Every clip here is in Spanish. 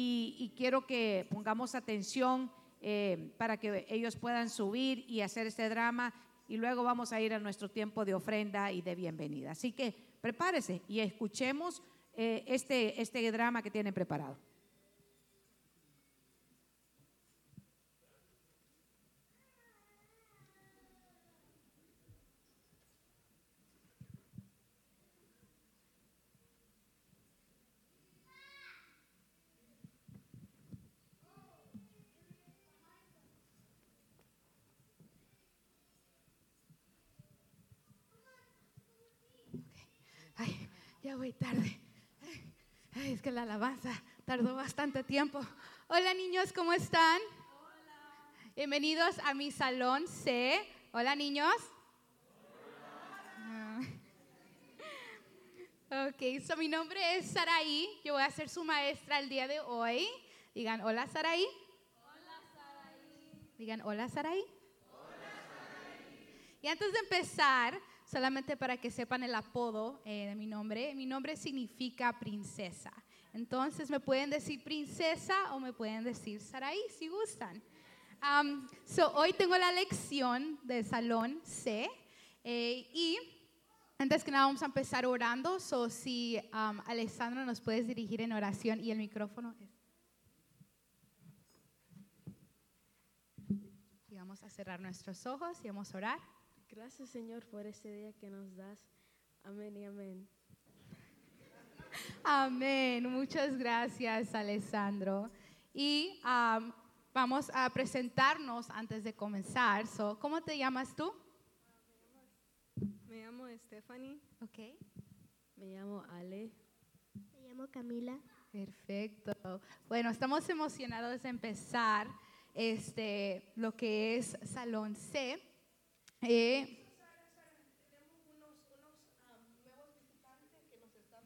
y, quiero que pongamos atención eh, para que ellos puedan subir y hacer este drama y luego vamos a ir a nuestro tiempo de ofrenda y de bienvenida. Así que prepárese y escuchemos eh, este, este drama que tienen preparado. Ay, ya voy tarde. Ay, es que la alabanza tardó bastante tiempo. Hola niños, ¿cómo están? Bienvenidos a mi salón C. Hola niños. Ah. Ok, so mi nombre es Saraí. Yo voy a ser su maestra el día de hoy. Digan, hola Saraí. Hola Saraí. Digan, hola Saraí. Y antes de empezar, solamente para que sepan el apodo eh, de mi nombre, mi nombre significa princesa. Entonces me pueden decir princesa o me pueden decir Saraí si gustan. So, hoy tengo la lección del salón C eh, y antes que nada vamos a empezar orando. So, si um, Alessandro nos puedes dirigir en oración y el micrófono. es- Y vamos a cerrar nuestros ojos y vamos a orar. Gracias Señor por este día que nos das. Amén y amén. Amén. Muchas gracias, Alessandro. Y am, vamos a presentarnos antes de comenzar. So, ¿Cómo te llamas tú? Me llamo Stephanie. Ok. Me llamo Ale. Me llamo Camila. Perfecto. Bueno, estamos emocionados de empezar este, lo que es Salón C. Eh,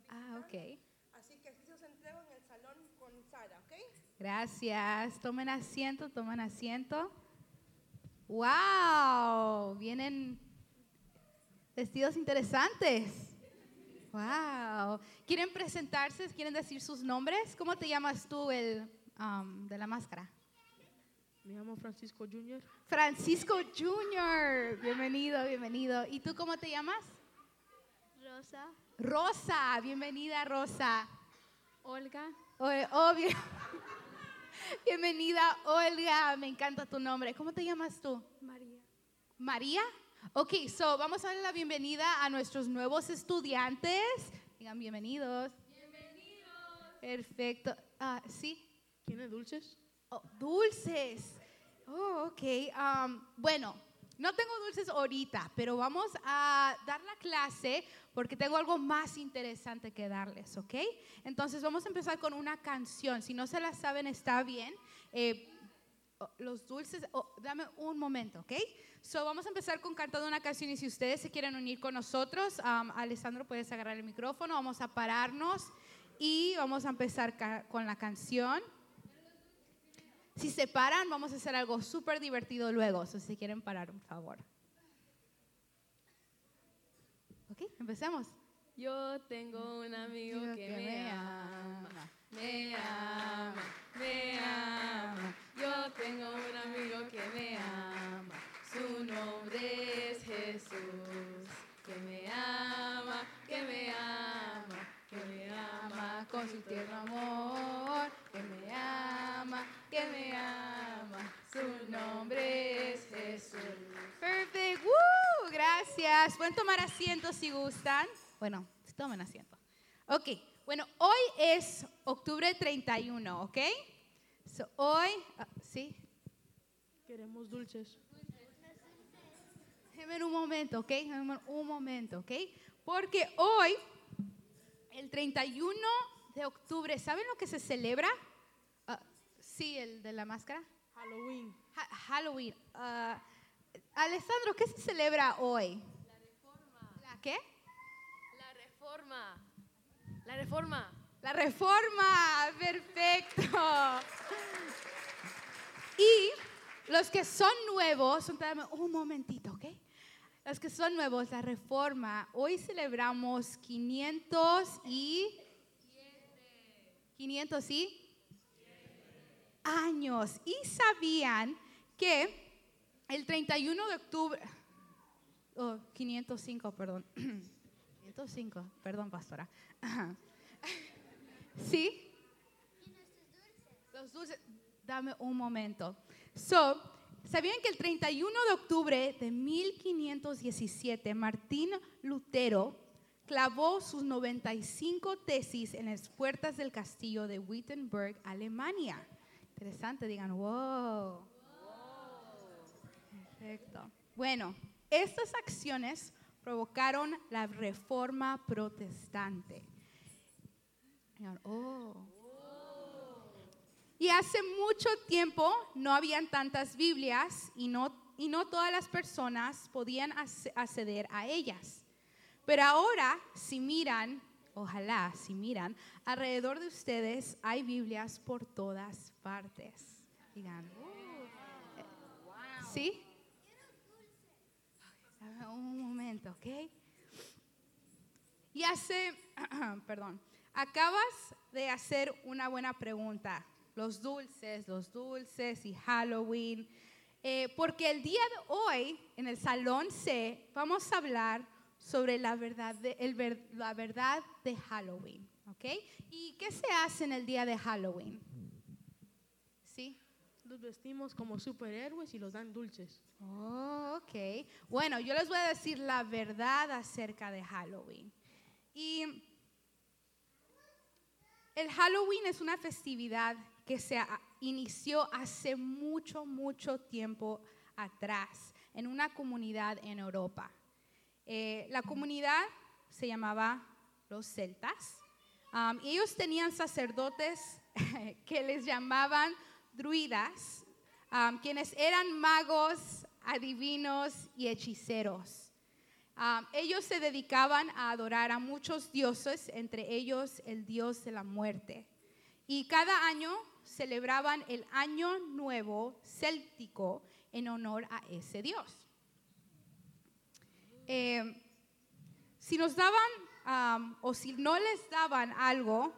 ah, ok. Así que aquí se entrego en el salón con Sara, ¿ok? Gracias. Tomen asiento, tomen asiento. ¡Wow! Vienen vestidos interesantes. ¡Wow! ¿Quieren presentarse? ¿Quieren decir sus nombres? ¿Cómo te llamas tú, el um, de la máscara? Me llamo Francisco Jr. Francisco Jr. Bienvenido, bienvenido. ¿Y tú cómo te llamas? Rosa. Rosa. Bienvenida, Rosa. Olga. O- oh, bien- Bienvenida, Olga. Me encanta tu nombre. ¿Cómo te llamas tú? María. María. Ok, so vamos a darle la bienvenida a nuestros nuevos estudiantes. Digan bienvenidos. Bienvenidos. Perfecto. Ah, sí. ¿Tiene dulces? Oh, dulces. Oh, ok. Um, bueno, no tengo dulces ahorita, pero vamos a dar la clase porque tengo algo más interesante que darles, ¿ok? Entonces vamos a empezar con una canción. Si no se la saben, está bien. Eh, oh, los dulces, oh, dame un momento, ¿ok? So, vamos a empezar con cantando una canción y si ustedes se quieren unir con nosotros, um, Alessandro, puedes agarrar el micrófono, vamos a pararnos y vamos a empezar con la canción. Si se paran, vamos a hacer algo súper divertido luego. So, si quieren parar, por favor. Ok, empecemos. Yo tengo un amigo que me ama. Me ama, me ama. Yo tengo un amigo que me ama. Su nombre es Jesús. Que me ama, que me ama, que me ama con su tierno amor. Que me ama, que me ama. Su nombre es Jesús. Perfect. Woo, gracias. Pueden tomar asiento si gustan. Bueno, tomen asiento. Ok, bueno, hoy es octubre 31, ¿ok? So, hoy, ah, sí, Queremos dulces. Déjenme un momento, ¿ok? Déjenme un momento, ¿ok? Porque hoy, el 31 de octubre, ¿saben lo que se celebra? Sí, el de la máscara. Halloween. Ha- Halloween. Ah, Alessandro, ¿qué se celebra hoy? La reforma. ¿La qué? La reforma. La reforma. La reforma. Perfecto. Y los que son nuevos, un momentito, ¿ok? Los que son nuevos, la reforma. Hoy celebramos 500 y... 500 y... años y sabían que el 31 de octubre, oh, 505, perdón, 505, perdón, pastora. ¿Sí? Los dulces, dame un momento. So, ¿sabían que el 31 de octubre de 1517 Martín Lutero clavó sus 95 tesis en las puertas del castillo de Wittenberg, Alemania? Interesante, digan, wow. Perfecto. Bueno, estas acciones provocaron la reforma protestante. Oh. Y hace mucho tiempo no habían tantas Biblias y no, y no todas las personas podían ac- acceder a ellas. Pero ahora, si miran, ojalá, si miran, alrededor de ustedes hay Biblias por todas partes. Digan, "Uh, ¿sí? Un momento, ¿ok? Y hace, perdón, acabas de hacer una buena pregunta. Los dulces, los dulces y Halloween. Eh, porque el día de hoy, en el Salón C, vamos a hablar sobre la verdad de, el la verdad de Halloween. ¿Ok? ¿Y qué se hace en el día de Halloween? ¿Sí? Nos vestimos como superhéroes y los dan dulces. Oh, ok. Bueno, yo les voy a decir la verdad acerca de Halloween. Y el Halloween es una festividad que se inició hace mucho, mucho tiempo atrás en una comunidad en Europa. Eh, la comunidad se llamaba los celtas. Um, y ellos tenían sacerdotes que les llamaban druidas, um, quienes eran magos, adivinos y hechiceros. Um, ellos se dedicaban a adorar a muchos dioses, entre ellos el dios de la muerte. Y cada año celebraban el Año Nuevo Céltico en honor a ese dios. Eh, si nos daban am, o si no les daban algo,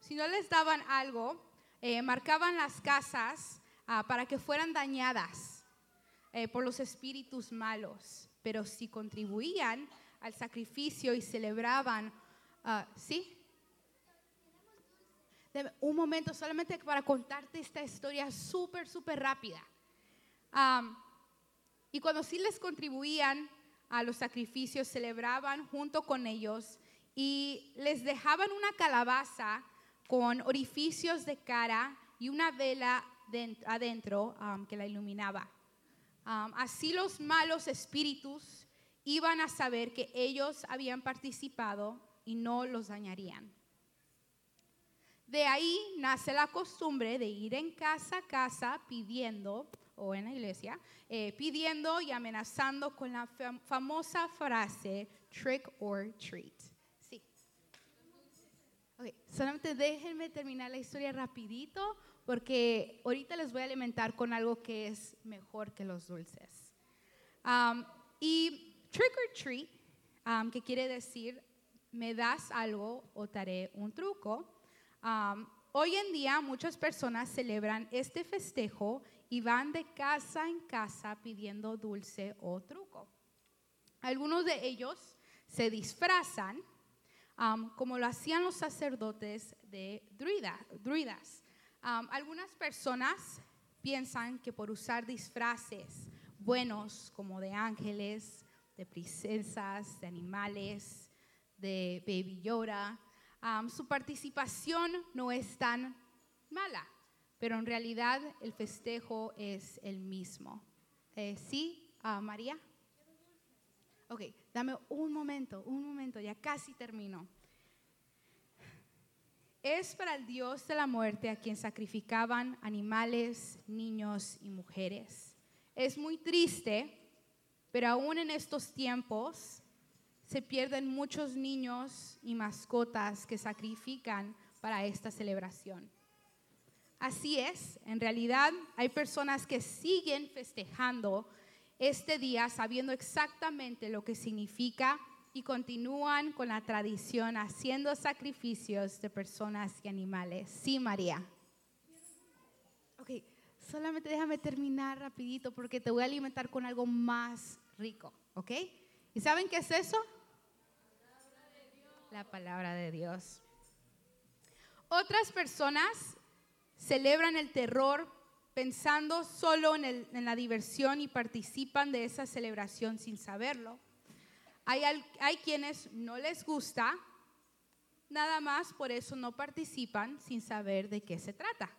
si no les daban algo, eh, marcaban las casas ah, para que fueran dañadas eh, por los espíritus malos. Pero si contribuían al sacrificio y celebraban, ah, ¿sí? Un momento solamente para contarte esta historia súper, súper rápida. Am, y cuando sí les contribuían a los sacrificios, celebraban junto con ellos y les dejaban una calabaza con orificios de cara y una vela den- adentro am, que la iluminaba. Am, así los malos espíritus iban a saber que ellos habían participado y no los dañarían. De ahí nace la costumbre de ir en casa a casa pidiendo, o en la iglesia, eh, pidiendo y amenazando con la fam- famosa frase trick or treat. Sí. Ok, solamente déjenme terminar la historia rapidito porque ahorita les voy a alimentar con algo que es mejor que los dulces. Um, y trick or treat, um, que quiere decir me das algo o te haré un truco. Um, hoy en día muchas personas celebran este festejo y van de casa en casa pidiendo dulce o truco. Algunos de ellos se disfrazan um, como lo hacían los sacerdotes de druida- druidas. Um, algunas personas piensan que por usar disfraces buenos como de ángeles, de princesas, de animales, de Baby Yoda, um, su participación no es tan mala, pero en realidad el festejo es el mismo. Eh, ¿Sí, ah, María? Ok, dame un momento, un momento, ya casi termino. Es para el Dios de la muerte a quien sacrificaban animales, niños y mujeres. Es muy triste, pero aún en estos tiempos se pierden muchos niños y mascotas que sacrifican para esta celebración. Así es, en realidad hay personas que siguen festejando este día sabiendo exactamente lo que significa y continúan con la tradición haciendo sacrificios de personas y animales. Sí, María. Ok, solamente déjame terminar rapidito porque te voy a alimentar con algo más rico, ¿ok? ¿Y saben qué es eso? La palabra de Dios. Otras personas celebran el terror pensando solo en, la diversión y participan de esa celebración sin saberlo. Hay, hay quienes no les gusta, nada más por eso no participan sin saber de qué se trata.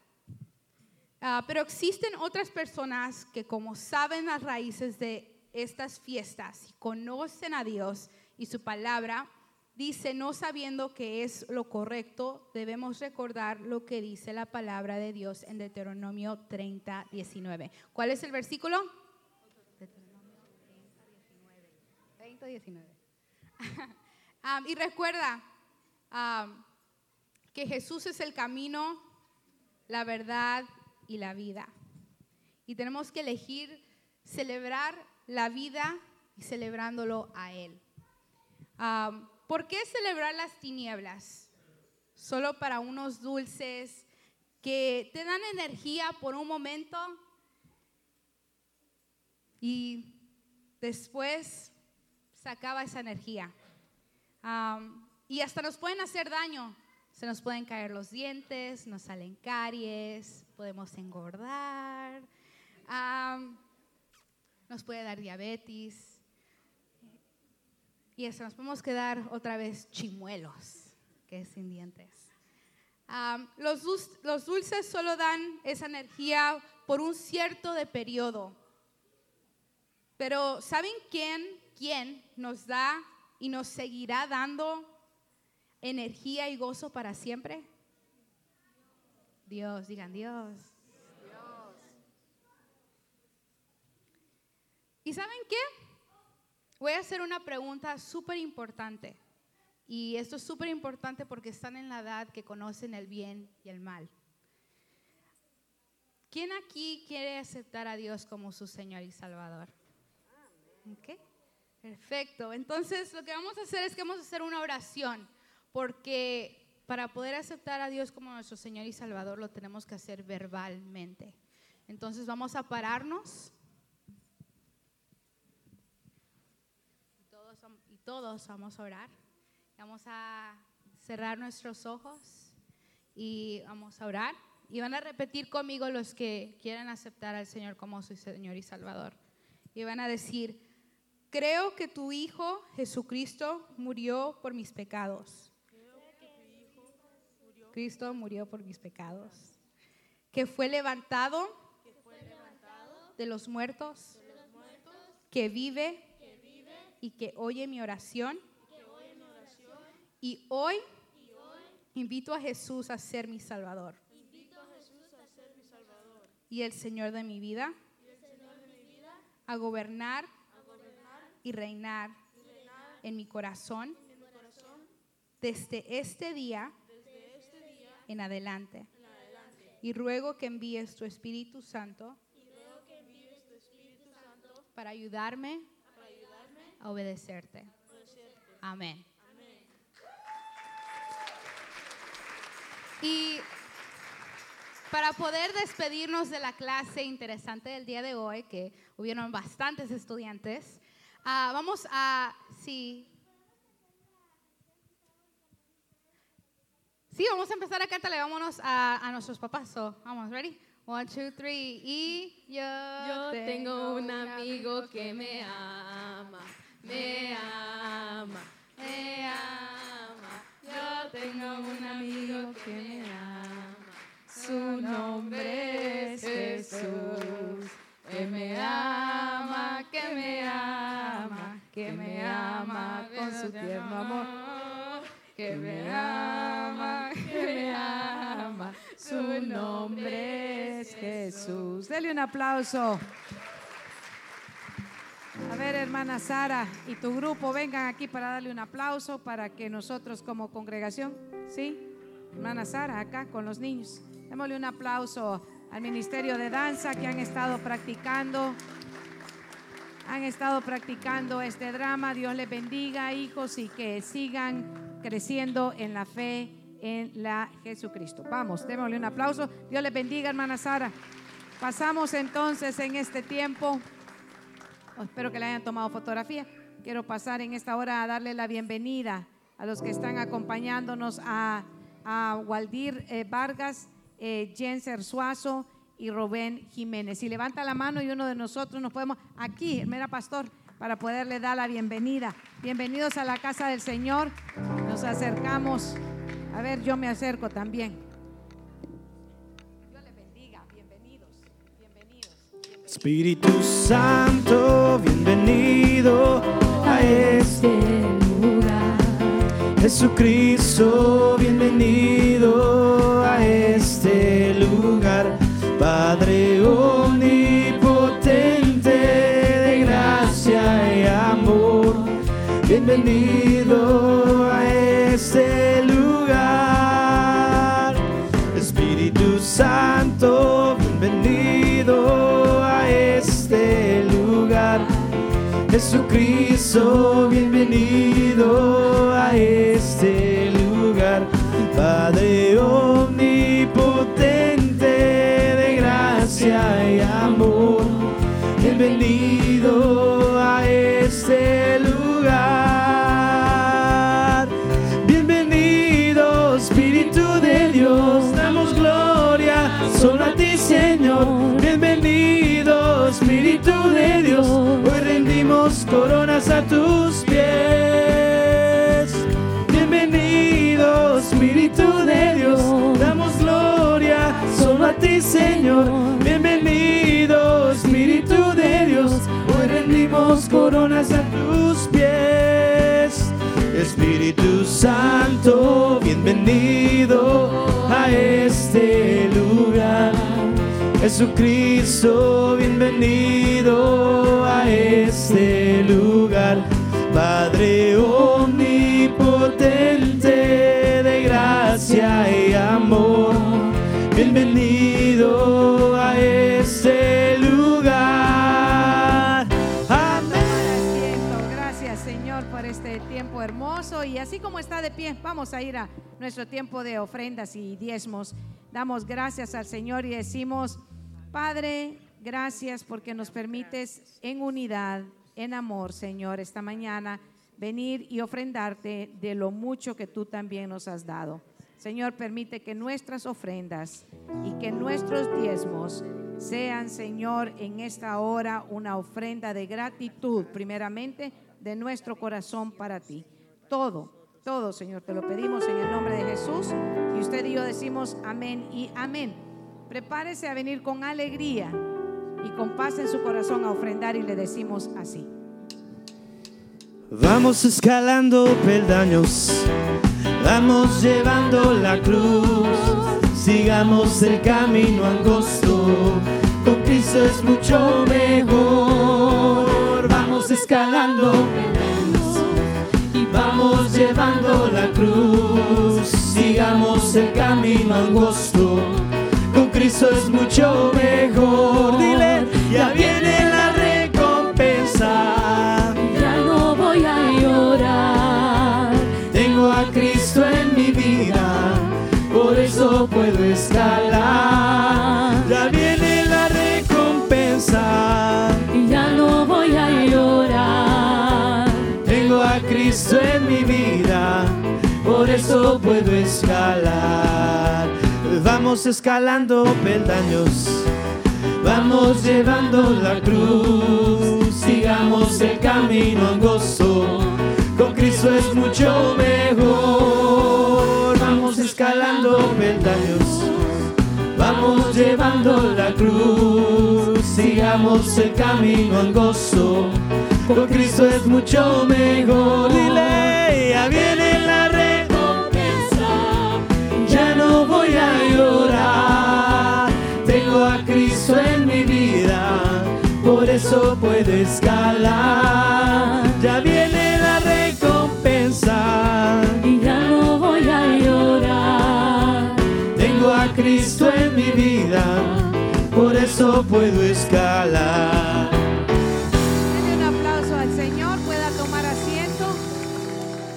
Ah, pero existen otras personas que como saben las raíces de estas fiestas y conocen a Dios y su palabra, dice, no sabiendo que es lo correcto, debemos recordar lo que dice la palabra de Dios en Deuteronomio 30, 19. ¿Cuál es el versículo? Deuteronomio 30, 19. 30, 19. Ah, y recuerda ah, que Jesús es el camino, la verdad y la vida. Y tenemos que elegir celebrar la vida y celebrándolo a Él. Ah, ¿Por qué celebrar las tinieblas? Solo para unos dulces que te dan energía por un momento y después se acaba esa energía. Am, y hasta nos pueden hacer daño. Se nos pueden caer los dientes, nos salen caries, podemos engordar, nos puede dar diabetes. Y eso, nos podemos quedar otra vez chimuelos, que es sin dientes. Los, los dulces solo dan esa energía por un cierto de periodo. Pero ¿saben quién, quién nos da y nos seguirá dando energía y gozo para siempre? Dios, digan Dios. ¿Y saben qué? Voy a hacer una pregunta súper importante. Y esto es súper importante porque están en la edad que conocen el bien y el mal. ¿Quién aquí quiere aceptar a Dios como su Señor y Salvador? Ok, perfecto. Entonces lo que vamos a hacer es que vamos a hacer una oración, porque para poder aceptar a Dios como nuestro Señor y Salvador lo tenemos que hacer verbalmente. Entonces vamos a pararnos. Y todos, vamos a orar. Vamos a cerrar nuestros ojos y vamos a orar. Y van a repetir conmigo los que quieran aceptar al Señor como su Señor y Salvador. Y van a decir, creo que tu Hijo Jesucristo murió por mis pecados. Cristo murió por mis pecados. Que fue levantado de los muertos. Que vive y que oye mi oración. Y hoy invito a Jesús a ser mi Salvador. Y el Señor de mi vida. A gobernar y reinar en mi corazón desde este día en adelante. Y ruego que envíes tu Espíritu Santo para ayudarme a obedecerte. Amén. Y para poder despedirnos de la clase interesante del día de hoy, que hubieron bastantes estudiantes, ah, vamos a, sí. Sí, vamos a empezar a cantarle, vámonos a, a nuestros papás. So, vamos, ready? One, two, three. Y yo, Yo tengo un amigo que me ama, me ama, me ama. Yo tengo un amigo que me ama. Su nombre es Jesús. Que me ama, que me ama, que me ama con su tierno amor. Que me ama, que me ama. Su nombre es Jesús. Dele un aplauso. A ver, hermana Sara y tu grupo, vengan aquí para darle un aplauso para que nosotros como congregación, ¿sí? Hermana Sara, acá con los niños. Démosle un aplauso al Ministerio de Danza que han estado practicando. Han estado practicando este drama. Dios les bendiga, hijos, y que sigan creciendo en la fe en la Jesucristo. Vamos, démosle un aplauso. Dios les bendiga, hermana Sara. Pasamos entonces en este tiempo. Espero que le hayan tomado fotografía. Quiero pasar en esta hora a darle la bienvenida a los que están acompañándonos a, a Waldir eh, Vargas, eh, Jenser Suazo y Rubén Jiménez. Si levanta la mano y uno de nosotros nos podemos, aquí, mera pastor, para poderle dar la bienvenida. Bienvenidos a la casa del Señor. Nos acercamos. A ver, yo me acerco también. Espíritu Santo, bienvenido a este lugar. Jesucristo, bienvenido a este lugar. Padre omnipotente de gracia y amor, bienvenido Jesucristo, bienvenido a este lugar. Padre omnipotente de gracia y amor, bienvenido a este lugar. Bienvenido, Espíritu de Dios, damos gloria solo a ti, Señor. Bienvenido, Espíritu de Dios, rendimos coronas a tus pies. Bienvenido, Espíritu de Dios, damos gloria solo a ti, Señor. Bienvenido, Espíritu de Dios, hoy rendimos coronas a tus pies. Espíritu Santo, bienvenido a este lugar. Jesucristo, bienvenido a este lugar. Padre omnipotente de gracia y amor, bienvenido a este lugar. Amén. Gracias, Señor, por este tiempo hermoso. Y así como está de pie, vamos a ir a nuestro tiempo de ofrendas y diezmos. Damos gracias al Señor y decimos, Padre, gracias porque nos permites en unidad, en amor, Señor, esta mañana venir y ofrendarte de lo mucho que tú también nos has dado. Señor, permite que nuestras ofrendas y que nuestros diezmos sean, Señor, en esta hora una ofrenda de gratitud, primeramente, de nuestro corazón para ti. Todo, todo, Señor, te lo pedimos en el nombre de Jesús. Y usted y yo decimos amén y amén. Prepárese a venir con alegría y con paz en su corazón a ofrendar y le decimos así. Vamos escalando peldaños, vamos llevando la cruz, sigamos el camino angosto, con Cristo es mucho mejor. Vamos escalando peldaños y vamos llevando la cruz, sigamos el camino angosto, con Cristo es mucho mejor. Dile, ya viene la recompensa. Ya no voy a llorar. Tengo a Cristo en mi vida, por eso puedo escalar. Ya viene la recompensa. Ya no voy a llorar. Tengo a Cristo en mi vida, por eso puedo escalar. Vamos escalando peldaños, vamos llevando la cruz, sigamos el camino angosto, con Cristo es mucho mejor. Vamos escalando peldaños, vamos llevando la cruz, sigamos el camino angosto, con Cristo es mucho mejor. Dile, eso puedo escalar. Ya viene la recompensa, Y ya no voy a llorar. tengo a Cristo en mi vida, por eso puedo escalar. Denle un aplauso al Señor. Pueda tomar asiento.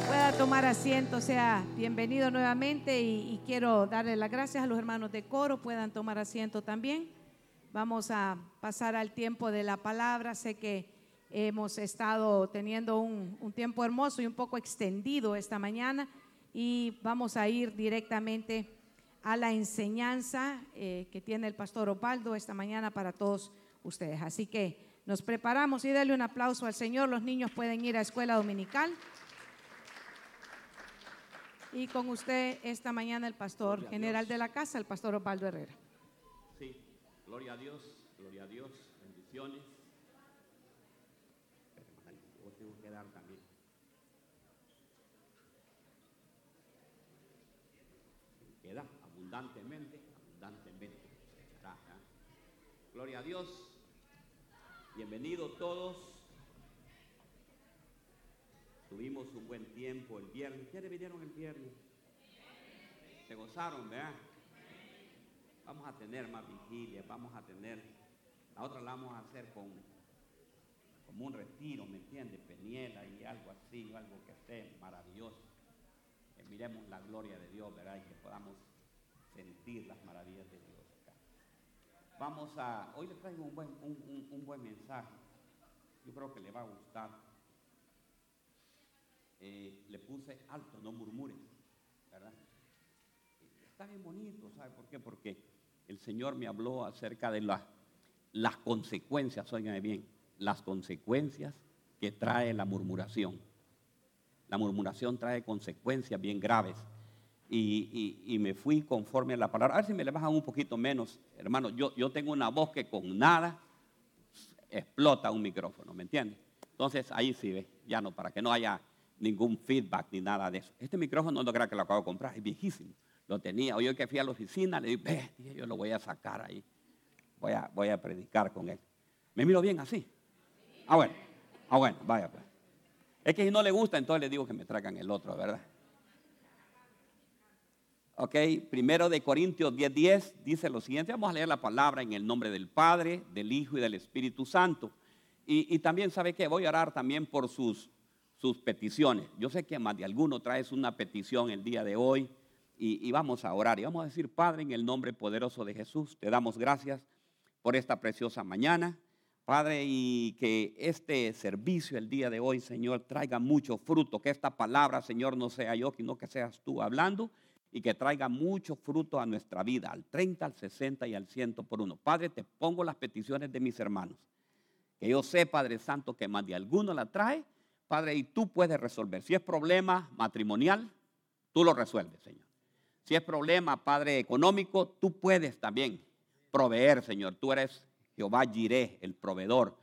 Pueda tomar asiento, sea bienvenido nuevamente y, y quiero darle las gracias a los hermanos de coro, puedan tomar asiento también. Vamos a pasar al tiempo de la palabra. Sé que hemos estado teniendo un, un tiempo hermoso y un poco extendido esta mañana y vamos a ir directamente a la enseñanza eh, que tiene el pastor Opaldo esta mañana para todos ustedes. Así que nos preparamos y dale un aplauso al Señor. Los niños pueden ir a escuela dominical. Y con usted esta mañana el pastor general de la casa, el pastor Opaldo Herrera. Gloria a Dios, gloria a Dios, bendiciones. Pero, tengo que dar también. Queda abundantemente, abundantemente. Gloria a Dios. Bienvenidos todos. Tuvimos un buen tiempo el viernes. ¿Quiénes vinieron el viernes? Se gozaron, ¿verdad? Vamos a tener más vigilias, vamos a tener, la otra la vamos a hacer con como un retiro, ¿me entiendes? Peniela y algo así, algo que esté maravilloso. Que miremos la gloria de Dios, ¿verdad? Y que podamos sentir las maravillas de Dios acá. Vamos a, hoy les traigo un buen, un- un buen mensaje. Yo creo que le va a gustar. Eh, le puse alto, no murmures, ¿verdad? Está bien bonito, ¿sabe por qué? Porque el Señor me habló acerca de la- las consecuencias, óigame bien, las consecuencias que trae la murmuración. La murmuración trae consecuencias bien graves. Y, me fui conforme a la palabra. A ver si me le bajan un poquito menos, hermano. Yo, yo tengo una voz que con nada explota un micrófono, ¿me entiende? Entonces ahí sí ve, ya no, para que no haya ningún feedback ni nada de eso. Este micrófono no crea que lo acabo de comprar, es viejísimo. Lo tenía, hoy que fui a la oficina, le dije, ve, yo lo voy a sacar ahí. Voy a, voy a predicar con él. ¿Me miro bien así? Ah, bueno, ah, bueno, vaya pues. Es que si no le gusta, entonces le digo que me traigan el otro, ¿verdad? Ok, primero de Corintios 10:10 10, dice lo siguiente, vamos a leer la palabra en el nombre del Padre, del Hijo y del Espíritu Santo. Y, y también, ¿sabe qué? Voy a orar también por sus, sus peticiones. Yo sé que más de alguno traes una petición el día de hoy y, vamos a orar. Y vamos a decir, Padre, en el nombre poderoso de Jesús, te damos gracias por esta preciosa mañana. Padre, y que este servicio el día de hoy, Señor, traiga mucho fruto, que esta palabra, Señor, no sea yo, sino que seas tú hablando y que traiga mucho fruto a nuestra vida, al 30, al 60 y al 100 por uno. Padre, te pongo las peticiones de mis hermanos. Que yo sé, Padre Santo, que más de alguno la trae, Padre, y tú puedes resolver. Si es problema matrimonial, tú lo resuelves, Señor. Si es problema, Padre, económico, tú puedes también proveer, Señor. Tú eres Jehová Jireh, el proveedor.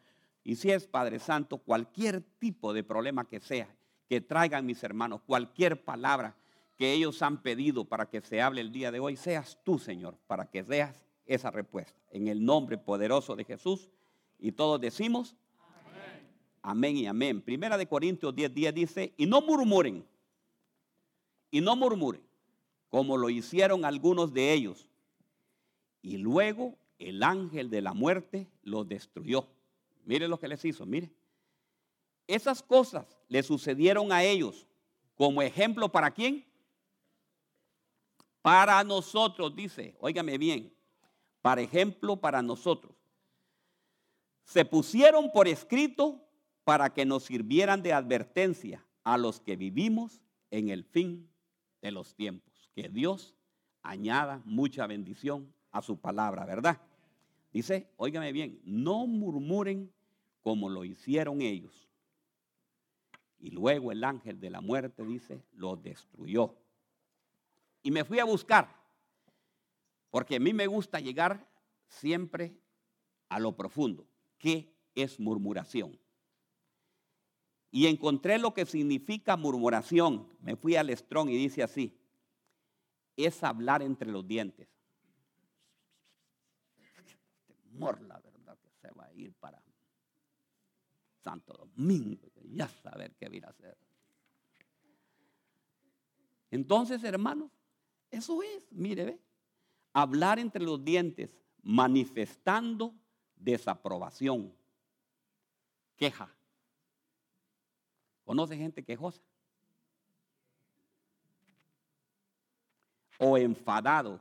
Y si es, Padre Santo, cualquier tipo de problema que sea, que traigan mis hermanos, cualquier palabra que ellos han pedido para que se hable el día de hoy, seas tú, Señor, para que veas esa respuesta. En el nombre poderoso de Jesús. Y todos decimos, amén, y amén. Primera de Corintios 10, 10 dice, y no murmuren, y no murmuren, como lo hicieron algunos de ellos. Y luego el ángel de la muerte los destruyó. Mire lo que les hizo, mire. Esas cosas le sucedieron a ellos como ejemplo para quién? Para nosotros, dice, óigame bien, para ejemplo para nosotros. Se pusieron por escrito para que nos sirvieran de advertencia a los que vivimos en el fin de los tiempos. Que Dios añada mucha bendición a su palabra, ¿verdad? Dice, óigame bien, no murmuren como lo hicieron ellos. Y luego el ángel de la muerte, dice, los destruyó. Y me fui a buscar, porque a mí me gusta llegar siempre a lo profundo. ¿Qué es murmuración? Y encontré lo que significa murmuración. Me fui al Strong y dice así, es hablar entre los dientes. Temor, la verdad, que se va a ir para Santo Domingo, ya saber qué ir a hacer. Entonces, hermanos, eso es, mire, ve, hablar entre los dientes, manifestando desaprobación, queja. ¿Conoce gente quejosa? O enfadado.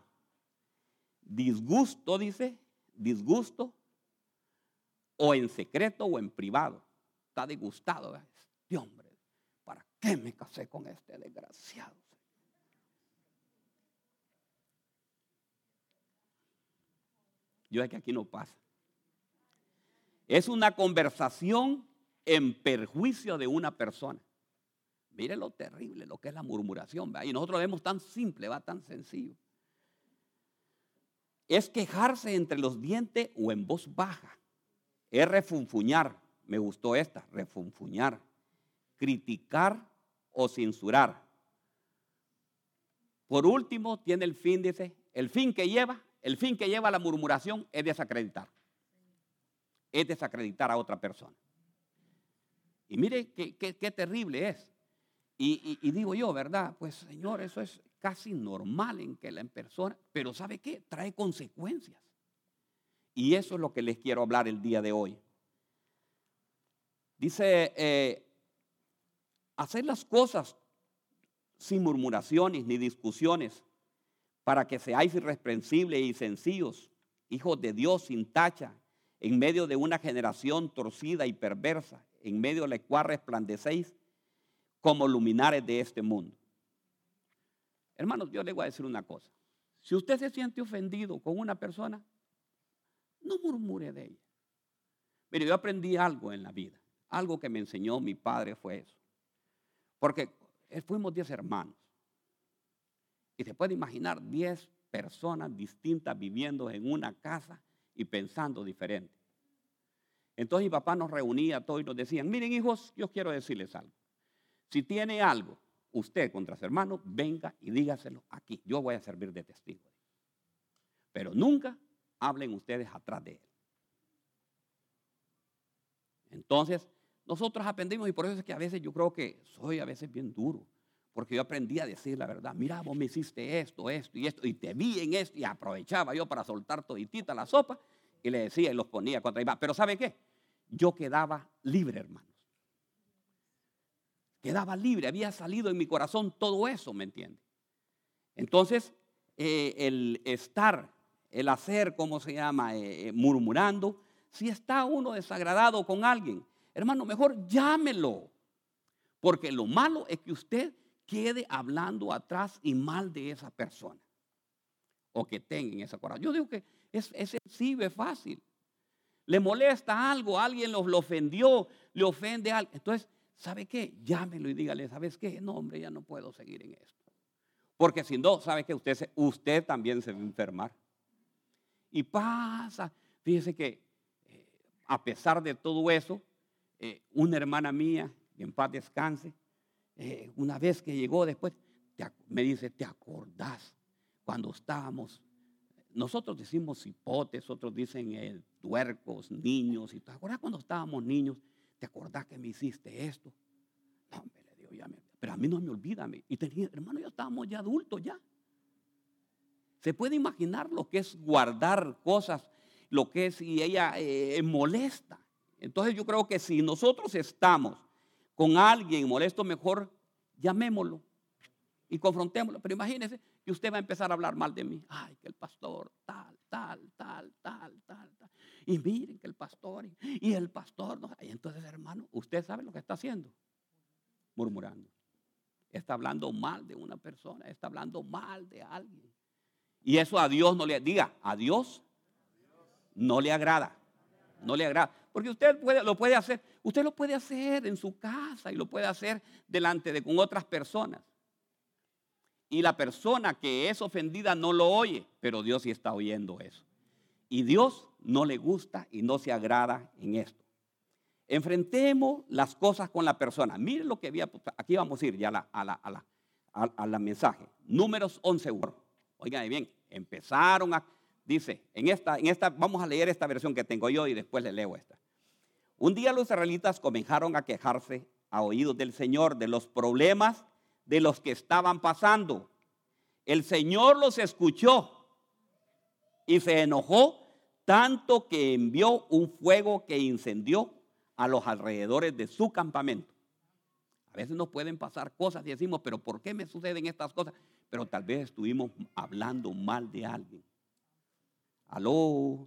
Disgusto, dice, disgusto, o en secreto o en privado. Está disgustado. Este hombre, ¿para qué me casé con este desgraciado? Yo sé que aquí no pasa. Es una conversación en perjuicio de una persona. Mire lo terrible, lo que es la murmuración. ¿verdad? Y nosotros lo vemos tan simple, va tan sencillo. Es quejarse entre los dientes o en voz baja. Es refunfuñar. Me gustó esta, refunfuñar. Criticar o censurar. Por último, tiene el fin, dice, el fin que lleva, el fin que lleva la murmuración es desacreditar. Es desacreditar a otra persona. Y mire qué, terrible es. Y, digo yo, ¿verdad? Pues Señor, eso es casi normal en que la persona, pero ¿sabe qué? Trae consecuencias. Y eso es lo que les quiero hablar el día de hoy. Dice, eh, hacer las cosas sin murmuraciones ni discusiones, para que seáis irreprensibles y sencillos, hijos de Dios sin tacha, en medio de una generación torcida y perversa, en medio de la cual resplandecéis como luminares de este mundo. Hermanos, yo le voy a decir una cosa. Si usted se siente ofendido con una persona, no murmure de ella. Mire, yo aprendí algo en la vida. Algo que me enseñó mi padre fue eso. Porque fuimos 10 hermanos. Y se puede imaginar 10 personas distintas viviendo en una casa y pensando diferente. Entonces mi papá nos reunía a todos y nos decían, miren hijos, yo quiero decirles algo. Si tiene algo usted contra su hermano, venga y dígaselo aquí. Yo voy a servir de testigo. Pero nunca hablen ustedes atrás de él. Entonces, nosotros aprendimos y por eso es que a veces yo creo que soy a veces bien duro. Porque yo aprendí a decir la verdad. Mira, vos me hiciste esto, esto y esto. Y te vi en esto. Y aprovechaba yo para soltar toditita la sopa. Y le decía y los ponía contra iba. Pero ¿sabe qué? Yo quedaba libre, hermanos. Quedaba libre. Había salido en mi corazón todo eso, ¿me entiende? Entonces, eh, el estar, el hacer, ¿cómo se llama? Eh, eh, murmurando. Si está uno desagradado con alguien, hermano, mejor llámelo. Porque lo malo es que usted quede hablando atrás y mal de esa persona. O que tenga en esa corazón. Yo digo que es, es sencillo, es fácil. Le molesta algo, alguien lo, lo ofendió, le ofende a alguien. Entonces, ¿sabe qué? Llámelo y dígale, ¿sabes qué? No, hombre, ya no puedo seguir en esto. Porque si no, ¿sabe qué? Usted, usted también se va a enfermar. Y pasa, fíjese que eh, a pesar de todo eso, eh, una hermana mía, en paz descanse, eh, una vez que llegó después, me dice, ¿te acordás cuando estábamos? Nosotros decimos hipotes, otros dicen eh, tuercos, niños, y ¿te acordás cuando estábamos niños? ¿Te acordás que me hiciste esto? No, hombre, le digo, ya me- pero a mí no me olvida. Y tenía, hermano, ya estábamos ya adultos ya. Se puede imaginar lo que es guardar cosas, lo que es y ella eh, molesta. Entonces yo creo que si nosotros estamos con alguien molesto, mejor llamémoslo y confrontémoslo. Pero imagínese que usted va a empezar a hablar mal de mí. Ay, que el pastor tal, tal, tal, tal, tal, tal. Y miren que el pastor y, y el pastor. No. Y entonces, hermano, usted sabe lo que está haciendo. Murmurando. Está hablando mal de una persona, está hablando mal de alguien. Y eso a Dios no le diga, a Dios no le agrada. No le agrada. Porque usted puede, lo puede hacer, usted lo puede hacer en su casa y lo puede hacer delante de con otras personas. Y la persona que es ofendida no lo oye, pero Dios sí está oyendo eso. Y Dios no le gusta y no se agrada en esto. Enfrentemos las cosas con la persona. Miren lo que había, aquí vamos a ir ya a la, a la, a la, a, la mensaje. Números 11. Oigan bien, empezaron a, dice, en esta, en esta, vamos a leer esta versión que tengo yo y después le leo esta. Un día los israelitas comenzaron a quejarse a oídos del Señor de los problemas de los que estaban pasando. El Señor los escuchó y se enojó tanto que envió un fuego que incendió a los alrededores de su campamento. A veces nos pueden pasar cosas y decimos, pero ¿por qué me suceden estas cosas? pero tal vez estuvimos hablando mal de alguien. Aló.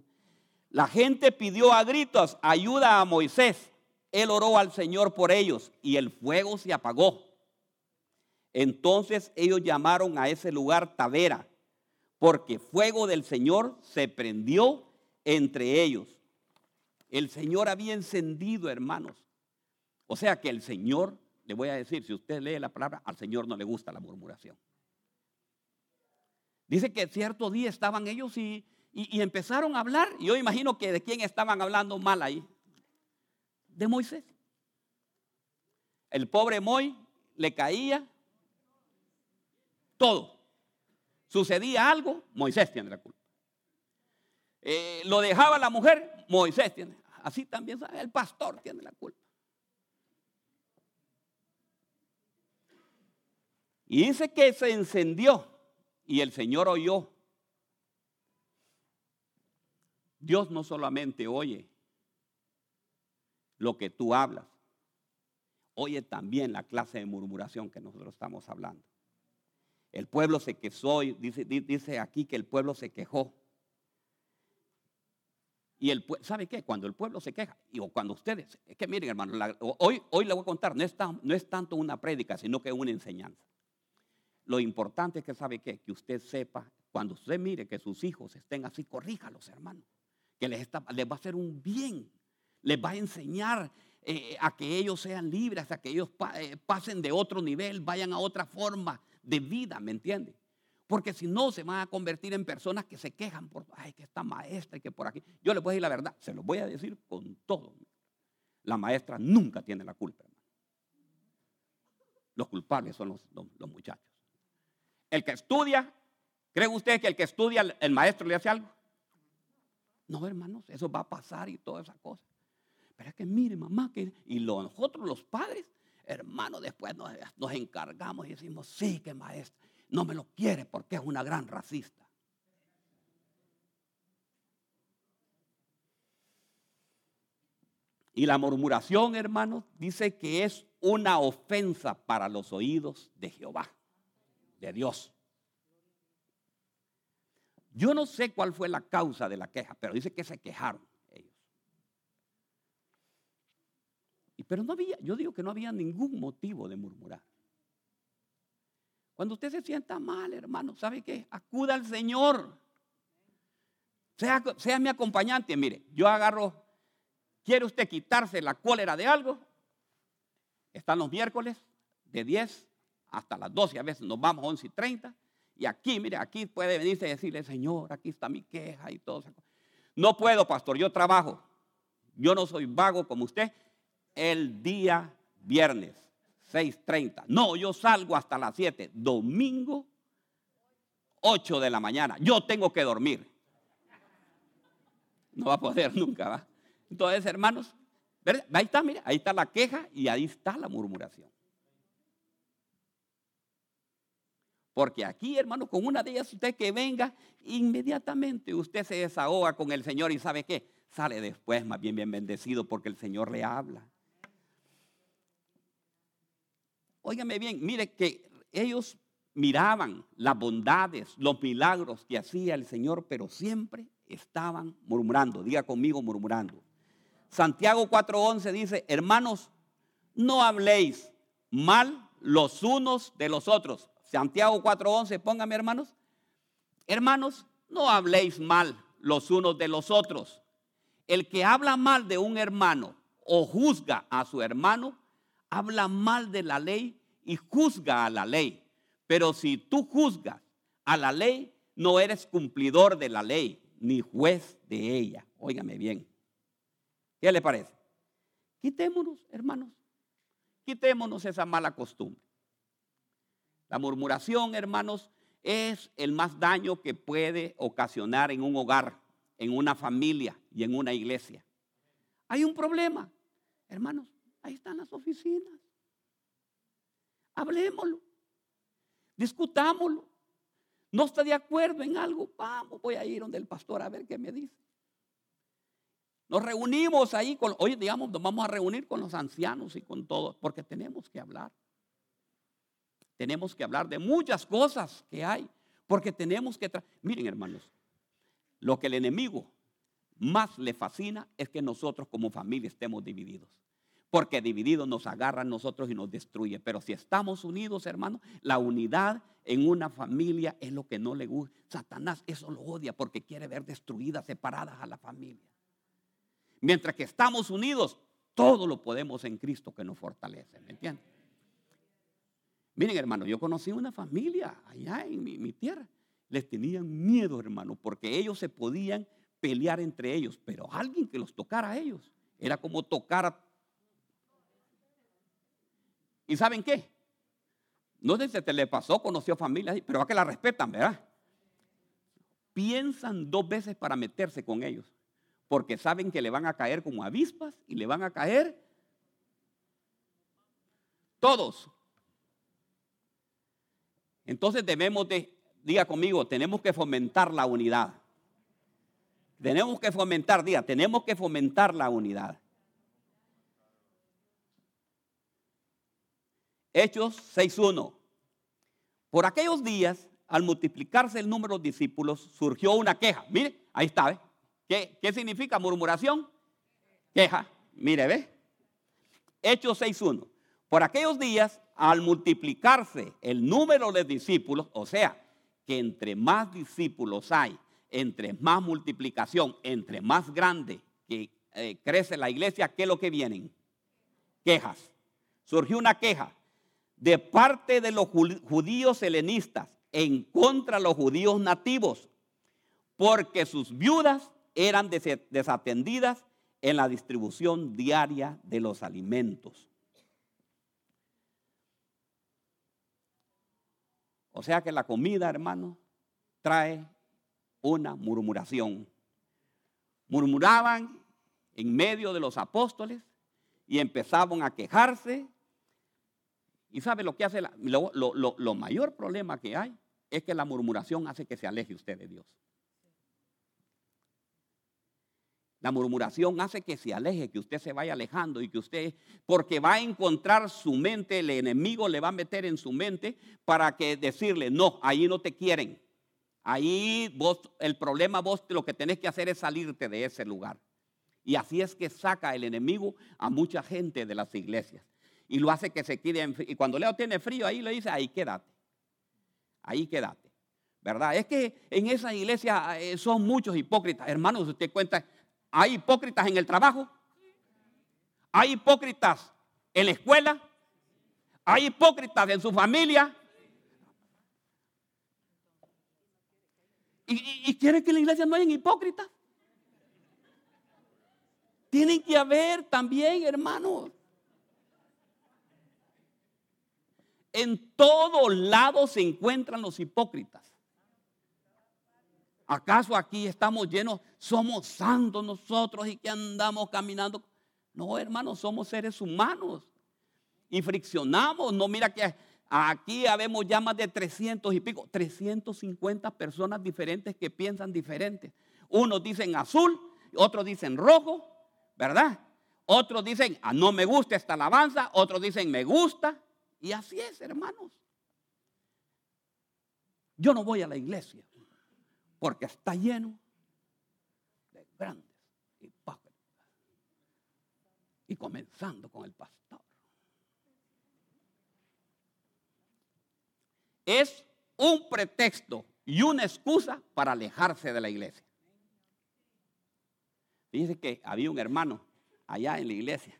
La gente pidió a gritos ayuda a Moisés. Él oró al Señor por ellos y el fuego se apagó. Entonces ellos llamaron a ese lugar Tavera, porque fuego del Señor se prendió entre ellos. El Señor había encendido, hermanos. O sea que el Señor, le voy a decir, si usted lee la palabra, al Señor no le gusta la murmuración. Dice que cierto día estaban ellos y, y, empezaron a hablar. Y yo imagino que de quién estaban hablando mal ahí. De Moisés. El pobre Moy le caía todo. Sucedía algo, Moisés tiene la culpa. Eh, lo dejaba la mujer, Moisés tiene. Así también el pastor tiene la culpa. Y dice que se encendió y el Señor oyó. Dios no solamente oye lo que tú hablas, oye también la clase de murmuración que nosotros estamos hablando. El pueblo se quejó, dice, dice aquí que el pueblo se quejó. Y el ¿sabe qué? Cuando el pueblo se queja, o cuando ustedes, es que miren hermano, hoy, hoy le voy a contar, no es, no es tanto una prédica, sino que una enseñanza. Lo importante es que sabe qué, que usted sepa, cuando usted mire que sus hijos estén así, corríjalos hermano, que les, está, les va a hacer un bien, les va a enseñar eh, a que ellos sean libres, a que ellos eh, pasen de otro nivel, vayan a otra forma de vida, ¿me entiende? Porque si no, se van a convertir en personas que se quejan por, ay, que esta maestra y que por aquí. Yo les voy a decir la verdad, se lo voy a decir con todo. La maestra nunca tiene la culpa, hermano. Los culpables son los, los, muchachos. El que estudia, ¿creen ustedes que el que estudia, el maestro le hace algo? No, hermanos, eso va a pasar y todas esas cosas. Pero es que mire, mamá, que, y nosotros los padres, hermanos, después nos, nos encargamos y decimos, sí, que maestro no me lo quiere porque es una gran racista. Y la murmuración, hermanos, dice que es una ofensa para los oídos de Jehová, de Dios. Yo no sé cuál fue la causa de la queja, pero dice que se quejaron ellos. Y, pero no había, yo digo que no había ningún motivo de murmurar. Cuando usted se sienta mal, hermano, ¿sabe qué? Acuda al Señor. Sea, sea mi acompañante. Mire, yo agarro, ¿quiere usted quitarse la cólera de algo? Están los miércoles de 10 hasta las 12, a veces nos vamos a 11 y 30. Y aquí, mire, aquí puede venirse y decirle, Señor, aquí está mi queja y todo. No puedo, pastor, yo trabajo. Yo no soy vago como usted. El día viernes 6.30. No, yo salgo hasta las 7. Domingo, 8 de la mañana. Yo tengo que dormir. No va a poder nunca, ¿va? Entonces, hermanos, ahí está, mira, ahí está la queja y ahí está la murmuración. Porque aquí, hermano, con una de ellas usted que venga, inmediatamente usted se desahoga con el Señor y sabe qué, sale después más bien bien bendecido porque el Señor le habla. Óigame bien, mire que ellos miraban las bondades, los milagros que hacía el Señor, pero siempre estaban murmurando. Diga conmigo murmurando. Santiago 4:11 dice, hermanos, no habléis mal los unos de los otros. Santiago 4:11, póngame hermanos. Hermanos, no habléis mal los unos de los otros. El que habla mal de un hermano o juzga a su hermano, habla mal de la ley y juzga a la ley. Pero si tú juzgas a la ley, no eres cumplidor de la ley, ni juez de ella. Óigame bien. ¿Qué le parece? Quitémonos, hermanos. Quitémonos esa mala costumbre. La murmuración, hermanos, es el más daño que puede ocasionar en un hogar, en una familia y en una iglesia. Hay un problema, hermanos, ahí están las oficinas. Hablemoslo. Discutámoslo. No está de acuerdo en algo. Vamos, voy a ir donde el pastor a ver qué me dice. Nos reunimos ahí hoy digamos, nos vamos a reunir con los ancianos y con todos, porque tenemos que hablar. Tenemos que hablar de muchas cosas que hay, porque tenemos que... Miren, hermanos, lo que el enemigo más le fascina es que nosotros como familia estemos divididos. Porque divididos nos agarra a nosotros y nos destruye. Pero si estamos unidos, hermanos, la unidad en una familia es lo que no le gusta. Satanás eso lo odia porque quiere ver destruidas, separadas a la familia. Mientras que estamos unidos, todo lo podemos en Cristo que nos fortalece. ¿Me entienden? Miren, hermano, yo conocí una familia allá en mi, mi tierra. Les tenían miedo, hermano, porque ellos se podían pelear entre ellos, pero alguien que los tocara a ellos era como tocar a... ¿Y saben qué? No sé si te le pasó, conoció familia, pero a que la respetan, ¿verdad? Piensan dos veces para meterse con ellos, porque saben que le van a caer como avispas y le van a caer todos. Entonces debemos de, diga conmigo, tenemos que fomentar la unidad. Tenemos que fomentar, diga, tenemos que fomentar la unidad. Hechos 6.1. Por aquellos días, al multiplicarse el número de discípulos, surgió una queja. Mire, ahí está, ¿ve? ¿Qué, qué significa murmuración? Queja. Mire, ¿ve? Hechos 6.1. Por aquellos días, al multiplicarse el número de discípulos, o sea, que entre más discípulos hay, entre más multiplicación, entre más grande que eh, crece la iglesia, ¿qué es lo que vienen? Quejas. Surgió una queja de parte de los ju- judíos helenistas en contra de los judíos nativos, porque sus viudas eran desatendidas en la distribución diaria de los alimentos. O sea que la comida, hermano, trae una murmuración. Murmuraban en medio de los apóstoles y empezaban a quejarse. Y sabe lo que hace, la- lo, lo- lo- mayor problema que hay es que la murmuración hace que se aleje usted de Dios. La murmuración hace que se aleje, que usted se vaya alejando y que usted, porque va a encontrar su mente, el enemigo le va a meter en su mente para que decirle, no, ahí no te quieren. Ahí vos, el problema vos lo que tenés que hacer es salirte de ese lugar. Y así es que saca el enemigo a mucha gente de las iglesias. Y lo hace que se quede en frío. Y cuando Leo tiene frío, ahí le dice, ahí quédate. Ahí quédate. ¿Verdad? Es que en esa iglesia eh, son muchos hipócritas. Hermanos, usted cuenta, hay hipócritas en el trabajo. Hay hipócritas en la escuela. Hay hipócritas en su familia. ¿Y, y, quiere que en la iglesia no hayan hipócritas? Tienen que haber también, hermanos. En todos lados se encuentran los hipócritas. ¿Acaso aquí estamos llenos, somos santos nosotros y que andamos caminando? No, hermanos, somos seres humanos y friccionamos. No, mira que aquí habemos ya más de 300 y pico, 350 personas diferentes que piensan diferentes. Unos dicen azul, otros dicen rojo, ¿verdad? Otros dicen, ah, no me gusta esta alabanza, otros dicen, me gusta. Y así es, hermanos. Yo no voy a la iglesia porque está lleno de grandes hipócritas. Y comenzando con el pastor. Es un pretexto y una excusa para alejarse de la iglesia. Dice que había un hermano allá en la iglesia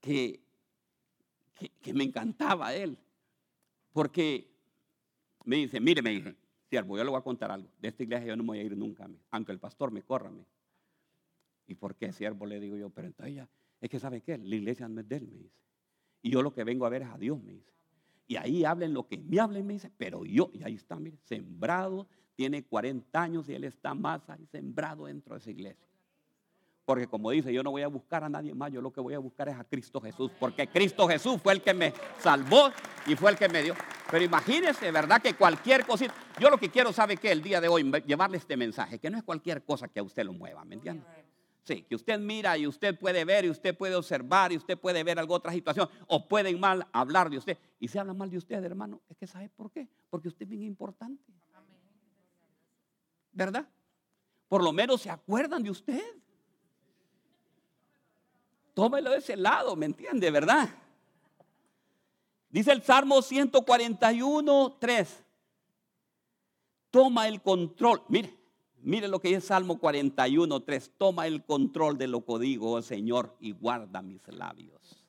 que, que, me encantaba él, porque me dice, mire, me dice, siervo, yo le voy a contar algo, de esta iglesia yo no me voy a ir nunca, aunque el pastor me corra. me. ¿Y por qué, siervo? Le digo yo, pero entonces ya, es que sabe qué, la iglesia no es de él, me dice. Y yo lo que vengo a ver es a Dios, me dice. Y ahí hablen lo que me hablen, me dice, pero yo, y ahí está, mire, sembrado, tiene 40 años y él está más ahí sembrado dentro de esa iglesia. Porque como dice, yo no voy a buscar a nadie más, yo lo que voy a buscar es a Cristo Jesús, porque Cristo Jesús fue el que me salvó y fue el que me dio. Pero imagínense, ¿verdad? Que cualquier cosita, yo lo que quiero, ¿sabe qué? El día de hoy, llevarle este mensaje, que no es cualquier cosa que a usted lo mueva, ¿me entiende? Sí, que usted mira y usted puede ver y usted puede observar y usted puede ver alguna otra situación o pueden mal hablar de usted. Y si hablan mal de usted, hermano, es que ¿sabe por qué? Porque usted es bien importante. ¿Verdad? Por lo menos se acuerdan de usted. Tómelo de ese lado, ¿me entiende? ¿Verdad? Dice el Salmo 141, 3. Toma el control. Mire, mire lo que dice Salmo 41, 3. Toma el control de lo que digo, oh Señor, y guarda mis labios.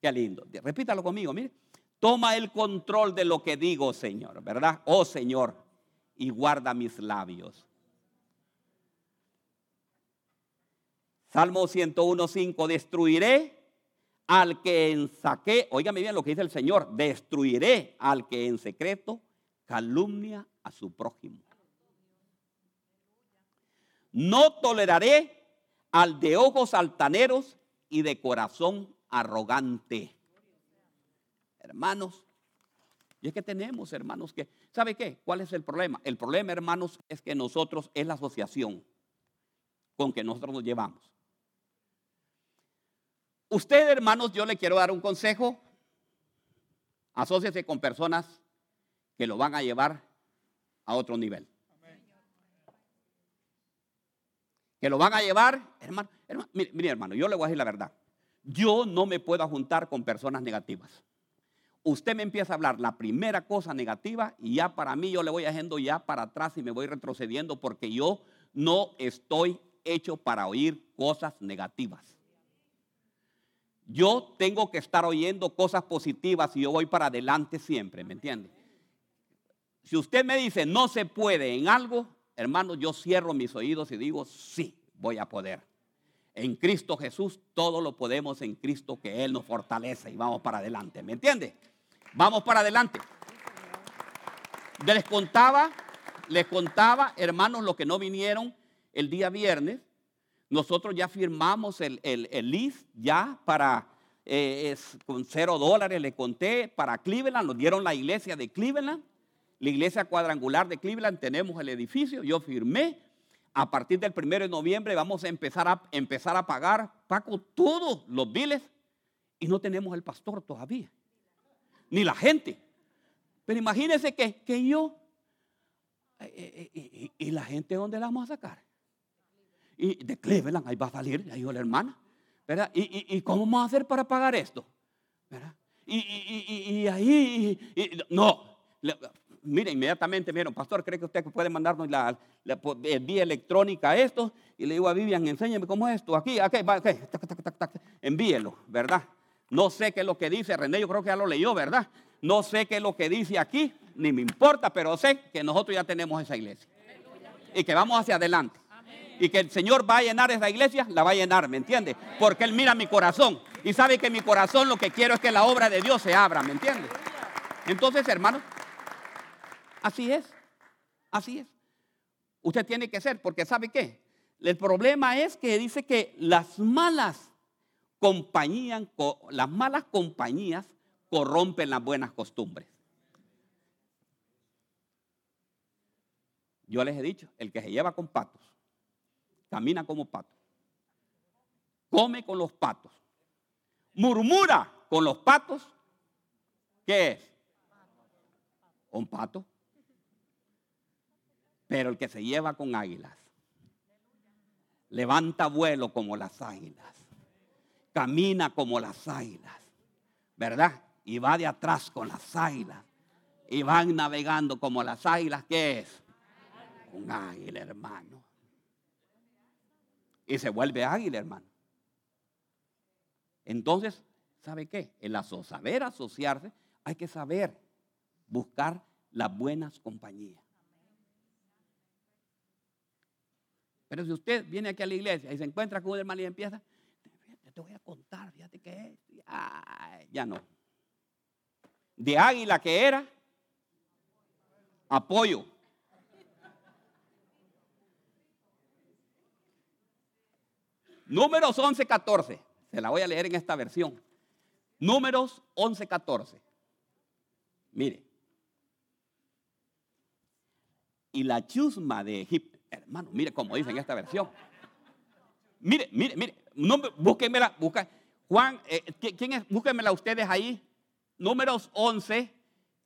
Qué lindo. Repítalo conmigo, mire. Toma el control de lo que digo, Señor, ¿verdad? Oh Señor, y guarda mis labios. Salmo 101, 5. Destruiré al que en saque, óigame bien lo que dice el Señor, destruiré al que en secreto calumnia a su prójimo. No toleraré al de ojos altaneros y de corazón arrogante. Hermanos, y es que tenemos, hermanos, que, ¿sabe qué? ¿Cuál es el problema? El problema, hermanos, es que nosotros es la asociación con que nosotros nos llevamos. Usted, hermanos, yo le quiero dar un consejo. Asociese con personas que lo van a llevar a otro nivel. Que lo van a llevar, hermano, mire, hermano, yo le voy a decir la verdad. Yo no me puedo juntar con personas negativas. Usted me empieza a hablar la primera cosa negativa y ya para mí yo le voy haciendo ya para atrás y me voy retrocediendo porque yo no estoy hecho para oír cosas negativas. Yo tengo que estar oyendo cosas positivas y yo voy para adelante siempre, ¿me entiende? Si usted me dice no se puede en algo, hermano, yo cierro mis oídos y digo sí, voy a poder. En Cristo Jesús todo lo podemos en Cristo que Él nos fortalece y vamos para adelante, ¿me entiende? Vamos para adelante. Les contaba, les contaba, hermanos, los que no vinieron el día viernes, nosotros ya firmamos el, el, el ya para, eh, con cero dólares le conté, para Cleveland, nos dieron la iglesia de Cleveland, la iglesia cuadrangular de Cleveland, tenemos el edificio, yo firmé. A partir del primero de noviembre vamos a empezar a, empezar a pagar, Paco, todos los biles y no tenemos el pastor todavía, ni la gente. Pero imagínense que, que yo, eh, eh, y, la gente, ¿dónde la vamos a sacar? Y de Cleveland, ahí va a salir, ahí dijo la hermana, ¿verdad? ¿Y, cómo vamos a hacer para pagar esto? ¿verdad? Y, ahí, no, mire, inmediatamente, miren, pastor, ¿cree que usted puede mandarnos la, vía electrónica a esto? Y le digo a Vivian, enséñame cómo es esto, aquí, aquí, envíelo, ¿verdad? No sé qué es lo que dice, René, yo creo que ya lo leyó, ¿verdad? No sé qué es lo que dice aquí, ni me importa, pero sé que nosotros ya tenemos esa iglesia. Y que vamos hacia adelante y que el Señor va a llenar esa iglesia, la va a llenar, ¿me entiende? Porque Él mira mi corazón y sabe que mi corazón lo que quiero es que la obra de Dios se abra, ¿me entiende? Entonces, hermano, así es, así es. Usted tiene que ser, porque ¿sabe qué? El problema es que dice que las malas compañías, las malas compañías corrompen las buenas costumbres. Yo les he dicho, el que se lleva con patos camina como pato, come con los patos, murmura con los patos, ¿qué es? Un pato. Pero el que se lleva con águilas, levanta vuelo como las águilas, camina como las águilas, ¿verdad? Y va de atrás con las águilas. Y van navegando como las águilas, ¿qué es? Un águila, hermano y se vuelve águila, hermano. Entonces, ¿sabe qué? En la saber asociarse, hay que saber buscar las buenas compañías. Pero si usted viene aquí a la iglesia y se encuentra con un hermano y empieza, te voy a contar, fíjate que es, ya no. De águila que era, apoyo. Números 11, 14. Se la voy a leer en esta versión. Números 11, 14. Mire. Y la chusma de Egipto, hermano, mire cómo dice en esta versión. Mire, mire, mire. No, me- búsquenmela, busca. Juan, eh, ¿qui- ¿quién es? Búsquenmela ustedes ahí. Números 11.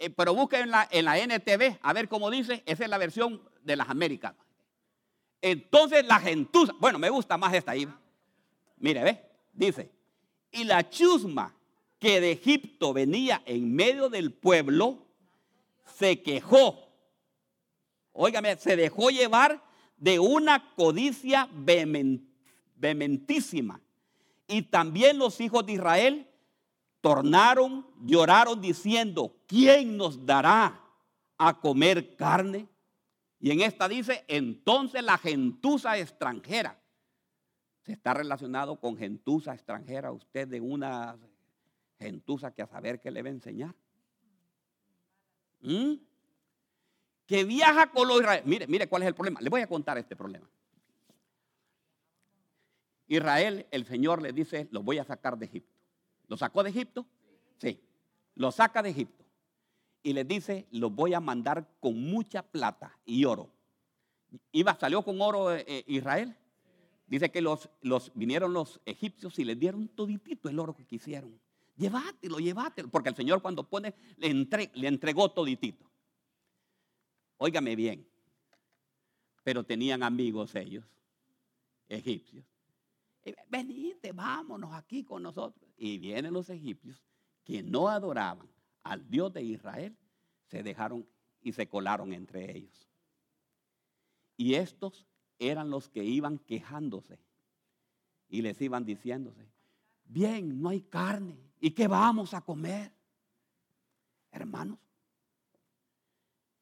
eh, pero búsquenla en la NTV. A ver cómo dice. Esa es la versión de las Américas. Entonces la gentuza. Bueno, me gusta más esta ahí. Mire, ve. Dice. Y la chusma que de Egipto venía en medio del pueblo se quejó. Óigame, se dejó llevar de una codicia vehemen- vehementísima. Y también los hijos de Israel tornaron, lloraron diciendo, ¿quién nos dará a comer carne? Y en esta dice, entonces la gentuza extranjera. Se está relacionado con gentuza extranjera, usted de una gentuza que a saber qué le va a enseñar. ¿Mm? Que viaja con los israelíes. Mire, mire cuál es el problema. Le voy a contar este problema. Israel, el Señor le dice, lo voy a sacar de Egipto. ¿Lo sacó de Egipto? Sí. Lo saca de Egipto. Y les dice, los voy a mandar con mucha plata y oro. Iba, salió con oro eh, eh, Israel. Dice que los, los vinieron los egipcios y les dieron toditito el oro que quisieron. Llévatelo, llévatelo. Porque el Señor cuando pone, le, entre- le entregó toditito. Óigame bien. Pero tenían amigos ellos, egipcios. Y, Venite, vámonos aquí con nosotros. Y vienen los egipcios que no adoraban al Dios de Israel, se dejaron y se colaron entre ellos. Y estos eran los que iban quejándose y les iban diciéndose, bien, no hay carne, ¿y qué vamos a comer? Hermanos,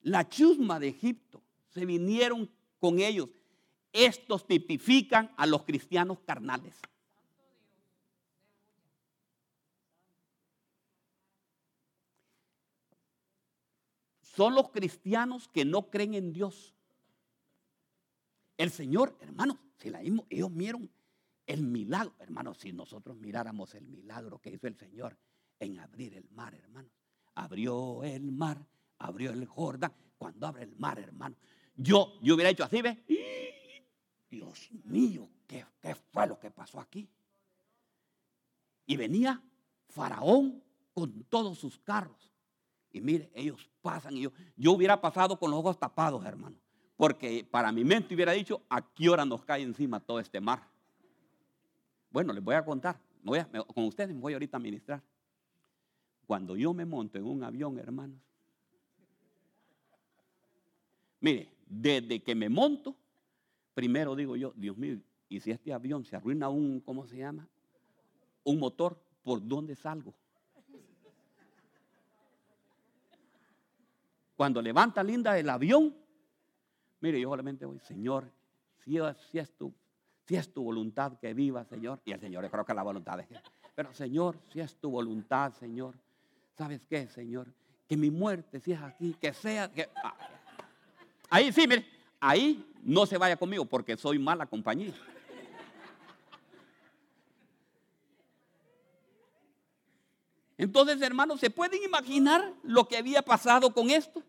la chusma de Egipto se vinieron con ellos. Estos tipifican a los cristianos carnales. Son los cristianos que no creen en Dios. El Señor, hermanos, si la ellos vieron el milagro, hermanos, si nosotros miráramos el milagro que hizo el Señor en abrir el mar, hermanos. Abrió el mar, abrió el Jordán. Cuando abre el mar, hermano, yo, yo hubiera hecho así, ¿ve? Dios mío, ¿qué, qué fue lo que pasó aquí? Y venía Faraón con todos sus carros. Y mire, ellos pasan y yo, yo hubiera pasado con los ojos tapados, hermano. Porque para mi mente hubiera dicho, ¿a qué hora nos cae encima todo este mar? Bueno, les voy a contar. Con ustedes me voy ahorita a ministrar. Cuando yo me monto en un avión, hermanos. Mire, desde que me monto, primero digo yo, Dios mío, y si este avión se arruina un, ¿cómo se llama? Un motor, ¿por dónde salgo? Cuando levanta linda el avión, mire, yo solamente voy, Señor, si es, tu, si es tu voluntad que viva, Señor, y el Señor, yo creo que la voluntad es pero Señor, si es tu voluntad, Señor, ¿sabes qué, Señor? Que mi muerte, si es aquí, que sea, ah, ahí sí, mire, ahí no se vaya conmigo porque soy mala compañía. Entonces, hermanos, ¿se pueden imaginar lo que había pasado con esto?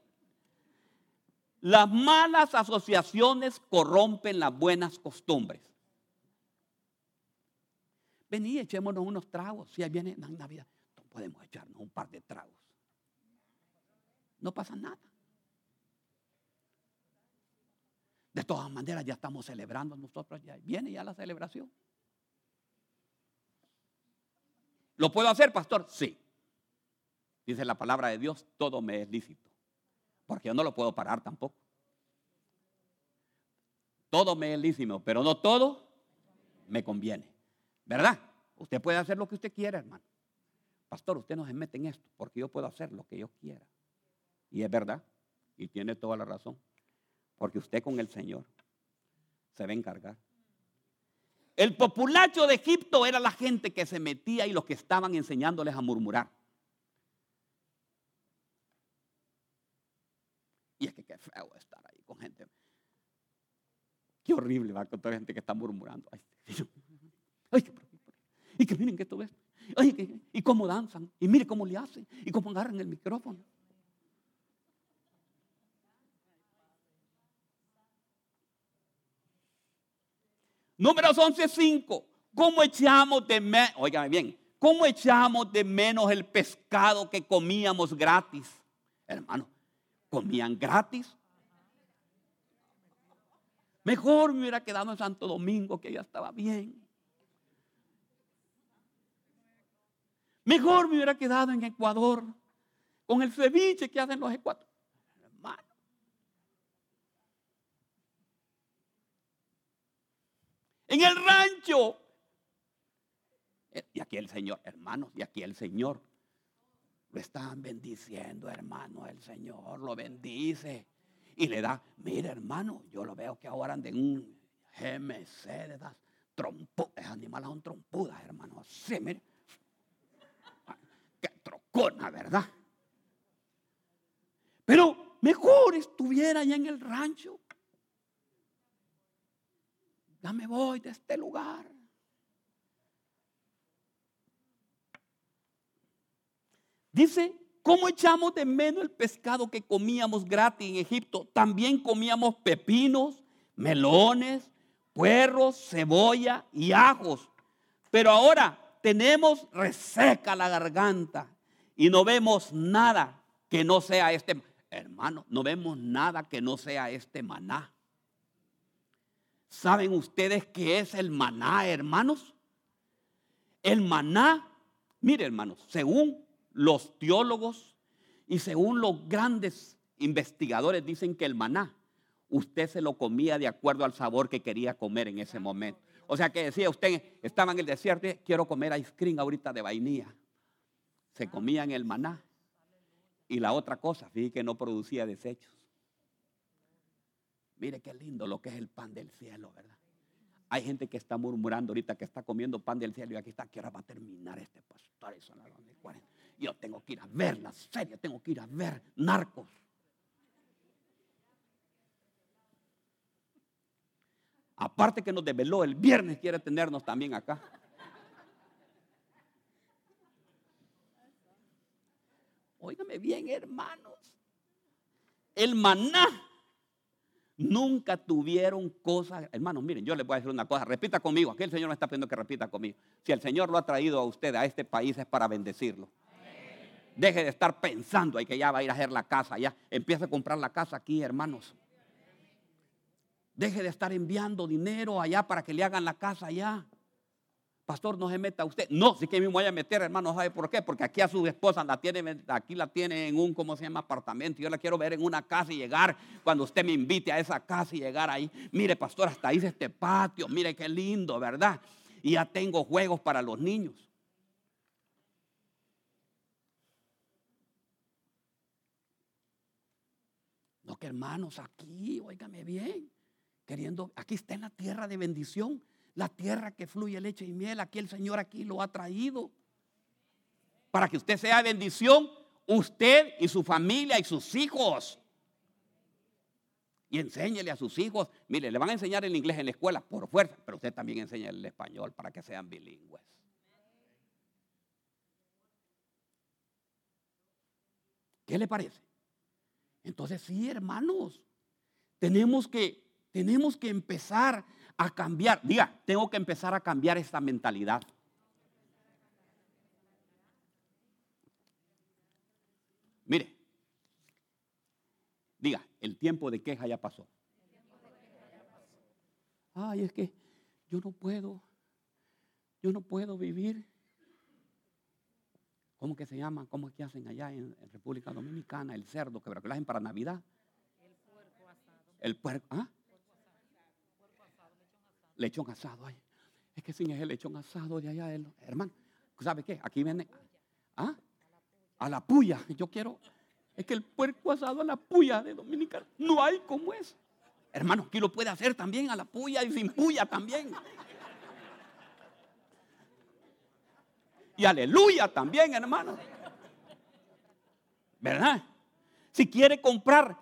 Las malas asociaciones corrompen las buenas costumbres. Vení, echémonos unos tragos. Si ahí viene Navidad, podemos echarnos un par de tragos. No pasa nada. De todas maneras, ya estamos celebrando nosotros, ya viene ya la celebración. ¿Lo puedo hacer, pastor? Sí. Dice la palabra de Dios, todo me es lícito. Porque yo no lo puedo parar tampoco. Todo me es lícito, pero no todo me conviene. ¿Verdad? Usted puede hacer lo que usted quiera, hermano. Pastor, usted no se mete en esto, porque yo puedo hacer lo que yo quiera. Y es verdad, y tiene toda la razón. Porque usted con el Señor se va a encargar. El populacho de Egipto era la gente que se metía y los que estaban enseñándoles a murmurar. Y es que qué feo estar ahí con gente. Qué horrible va con toda gente que está murmurando. Ay, ay, que, y que miren que esto es. Ay, que- y cómo danzan. Y mire cómo le hacen. Y cómo agarran el micrófono. Números 11.5. ¿Cómo echamos de menos, oigan bien, cómo echamos de menos el pescado que comíamos gratis? Hermano, comían gratis. Mejor me hubiera quedado en Santo Domingo, que ya estaba bien. Mejor me hubiera quedado en Ecuador, con el ceviche que hacen los ecuatorianos. En el rancho. Y aquí el Señor, hermanos, y aquí el Señor. Lo están bendiciendo, hermano. El Señor lo bendice. Y le da, mire, hermano, yo lo veo que ahora anda en un GMC de esas trompudas. Animales son trompudas, hermano. Sí, mire. Qué trocona, ¿verdad? Pero mejor estuviera allá en el rancho. Ya me voy de este lugar. Dice, ¿cómo echamos de menos el pescado que comíamos gratis en Egipto? También comíamos pepinos, melones, puerros, cebolla y ajos. Pero ahora tenemos reseca la garganta y no vemos nada que no sea este, hermano, no vemos nada que no sea este maná. ¿Saben ustedes qué es el maná, hermanos? El maná, mire hermanos, según los teólogos y según los grandes investigadores dicen que el maná, usted se lo comía de acuerdo al sabor que quería comer en ese momento. O sea que decía usted, estaba en el desierto, quiero comer ice cream ahorita de vainilla. Se comían el maná. Y la otra cosa, fíjate que no producía desechos. Mire qué lindo lo que es el pan del cielo, ¿verdad? Hay gente que está murmurando ahorita que está comiendo pan del cielo y aquí está, que ahora va a terminar este pastor. Eso no Yo tengo que ir a ver la serie, tengo que ir a ver narcos. Aparte que nos desveló el viernes, quiere tenernos también acá. Óigame bien, hermanos. El maná nunca tuvieron cosas. Hermanos, miren, yo les voy a decir una cosa. Repita conmigo. Aquí el Señor me está pidiendo que repita conmigo. Si el Señor lo ha traído a usted a este país es para bendecirlo. Deje de estar pensando ahí que ya va a ir a hacer la casa. Ya empieza a comprar la casa aquí, hermanos. Deje de estar enviando dinero allá para que le hagan la casa allá. Pastor, no se meta usted. No, sí que me voy a meter, hermano. ¿Sabe por qué? Porque aquí a su esposa la tiene, aquí la tiene en un, ¿cómo se llama? Apartamento. Yo la quiero ver en una casa y llegar cuando usted me invite a esa casa y llegar ahí. Mire, pastor, hasta es este patio. Mire qué lindo, ¿verdad? Y ya tengo juegos para los niños. Que hermanos, aquí, óigame bien queriendo, aquí está en la tierra de bendición, la tierra que fluye leche y miel, aquí el Señor aquí lo ha traído. Para que usted sea bendición, usted y su familia y sus hijos. Y enséñele a sus hijos, mire, le van a enseñar el inglés en la escuela por fuerza, pero usted también enseña el español para que sean bilingües. ¿Qué le parece? Entonces sí, hermanos, tenemos que tenemos que empezar a cambiar. Diga, tengo que empezar a cambiar esta mentalidad. Mire, diga, el tiempo de queja ya pasó. Ay, es que yo no puedo, yo no puedo vivir. ¿Cómo que se llama? ¿Cómo es que hacen allá en, República Dominicana? El cerdo, que lo hacen para Navidad. El puerco asado. El puerco, ¿ah? lechón asado. Ay, es que sin ese lechón asado de allá, hermano, ¿sabe qué? Aquí viene ¿ah? a la puya. Yo quiero, es que el puerco asado a la puya de Dominicana, no hay como es. Hermano, aquí lo puede hacer también a la puya y sin puya también. Y aleluya también, hermano. ¿Verdad? Si quiere comprar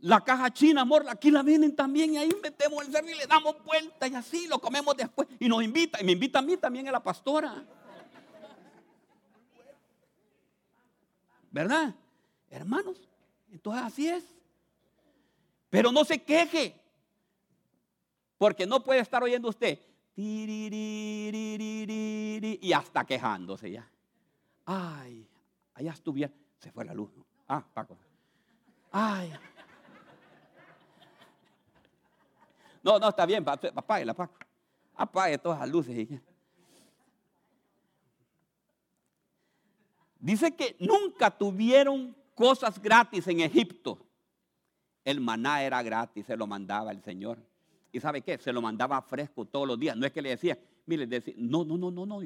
la caja china, amor, aquí la vienen también y ahí metemos el cerdo y le damos vuelta y así lo comemos después. Y nos invita, y me invita a mí también a la pastora. ¿Verdad? Hermanos, entonces así es. Pero no se queje. Porque no puede estar oyendo usted y hasta quejándose ya. Ay, allá estuviera. Se fue la luz. Ah, Paco. Ay. No, no, está bien, apáguela, Paco. Apague todas las luces. Dice que nunca tuvieron cosas gratis en Egipto. El maná era gratis, se lo mandaba el Señor. ¿Y sabe qué? Se lo mandaba fresco todos los días. No es que le decía, mire, decía, no, no, no, no, no.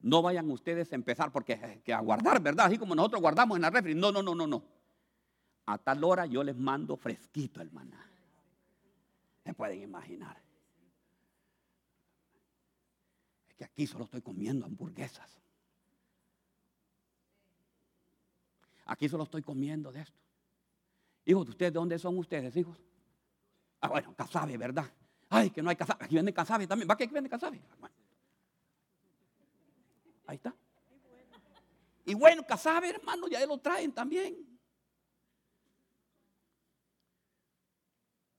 No vayan ustedes a empezar porque que a guardar, ¿verdad? Así como nosotros guardamos en la refri. No, no, no, no, no. A tal hora yo les mando fresquito el maná. Se pueden imaginar. Es que aquí solo estoy comiendo hamburguesas. Aquí solo estoy comiendo de esto. Hijos, ¿de ustedes de dónde son ustedes, hijos? Ah, bueno, casabe, ¿verdad? Ay, que no hay casabe. Aquí vende casabe también. ¿Va que aquí vende casabe? Bueno. Ahí está. Y bueno, casabe, hermano, ya lo traen también.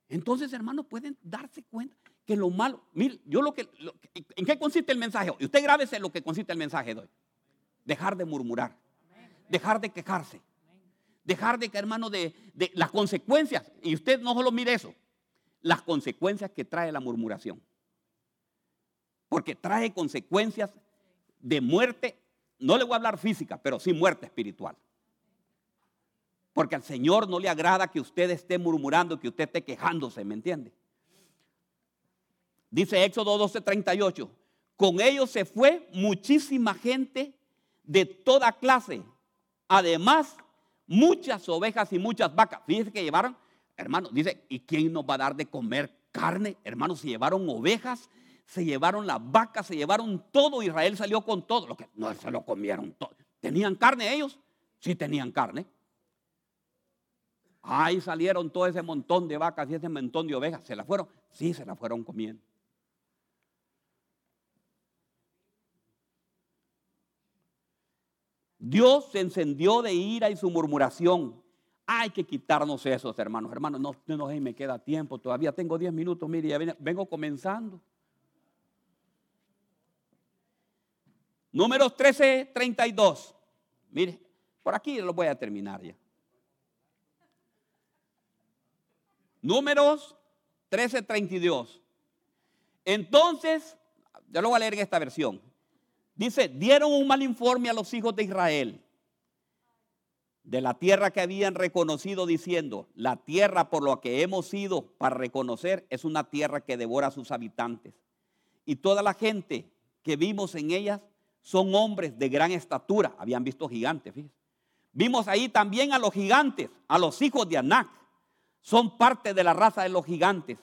Entonces, hermanos, pueden darse cuenta que lo malo, mire, yo lo que, ¿en qué consiste el mensaje? Y usted grábese lo que consiste el mensaje de hoy. Dejar de murmurar, dejar de quejarse, dejar de que, hermano, de, de las consecuencias, y usted no solo mire eso, las consecuencias que trae la murmuración. Porque trae consecuencias de muerte, no le voy a hablar física, pero sí muerte espiritual. Porque al Señor no le agrada que usted esté murmurando, que usted esté quejándose, ¿me entiende? Dice Éxodo 12:38, con ellos se fue muchísima gente de toda clase. Además, muchas ovejas y muchas vacas. Fíjese que llevaron, hermano, dice, ¿y quién nos va a dar de comer carne? Hermano, se llevaron ovejas, se llevaron las vacas, se llevaron todo. Israel salió con todo. No se lo comieron todo. ¿Tenían carne ellos? Sí tenían carne. Ahí salieron todo ese montón de vacas y ese montón de ovejas. ¿Se la fueron? Sí, se la fueron comiendo. Dios se encendió de ira y su murmuración. Hay que quitarnos esos, hermanos. Hermanos, no, no, me queda tiempo. Todavía tengo 10 minutos. Mire, ya vengo comenzando. Números 13, 32. Mire, por aquí lo voy a terminar ya. Números 13, 32. Entonces, ya lo voy a leer en esta versión. Dice, dieron un mal informe a los hijos de Israel de la tierra que habían reconocido diciendo, la tierra por la que hemos ido para reconocer es una tierra que devora a sus habitantes. Y toda la gente que vimos en ellas son hombres de gran estatura. Habían visto gigantes, fíjense. Vimos ahí también a los gigantes, a los hijos de Anac. Son parte de la raza de los gigantes.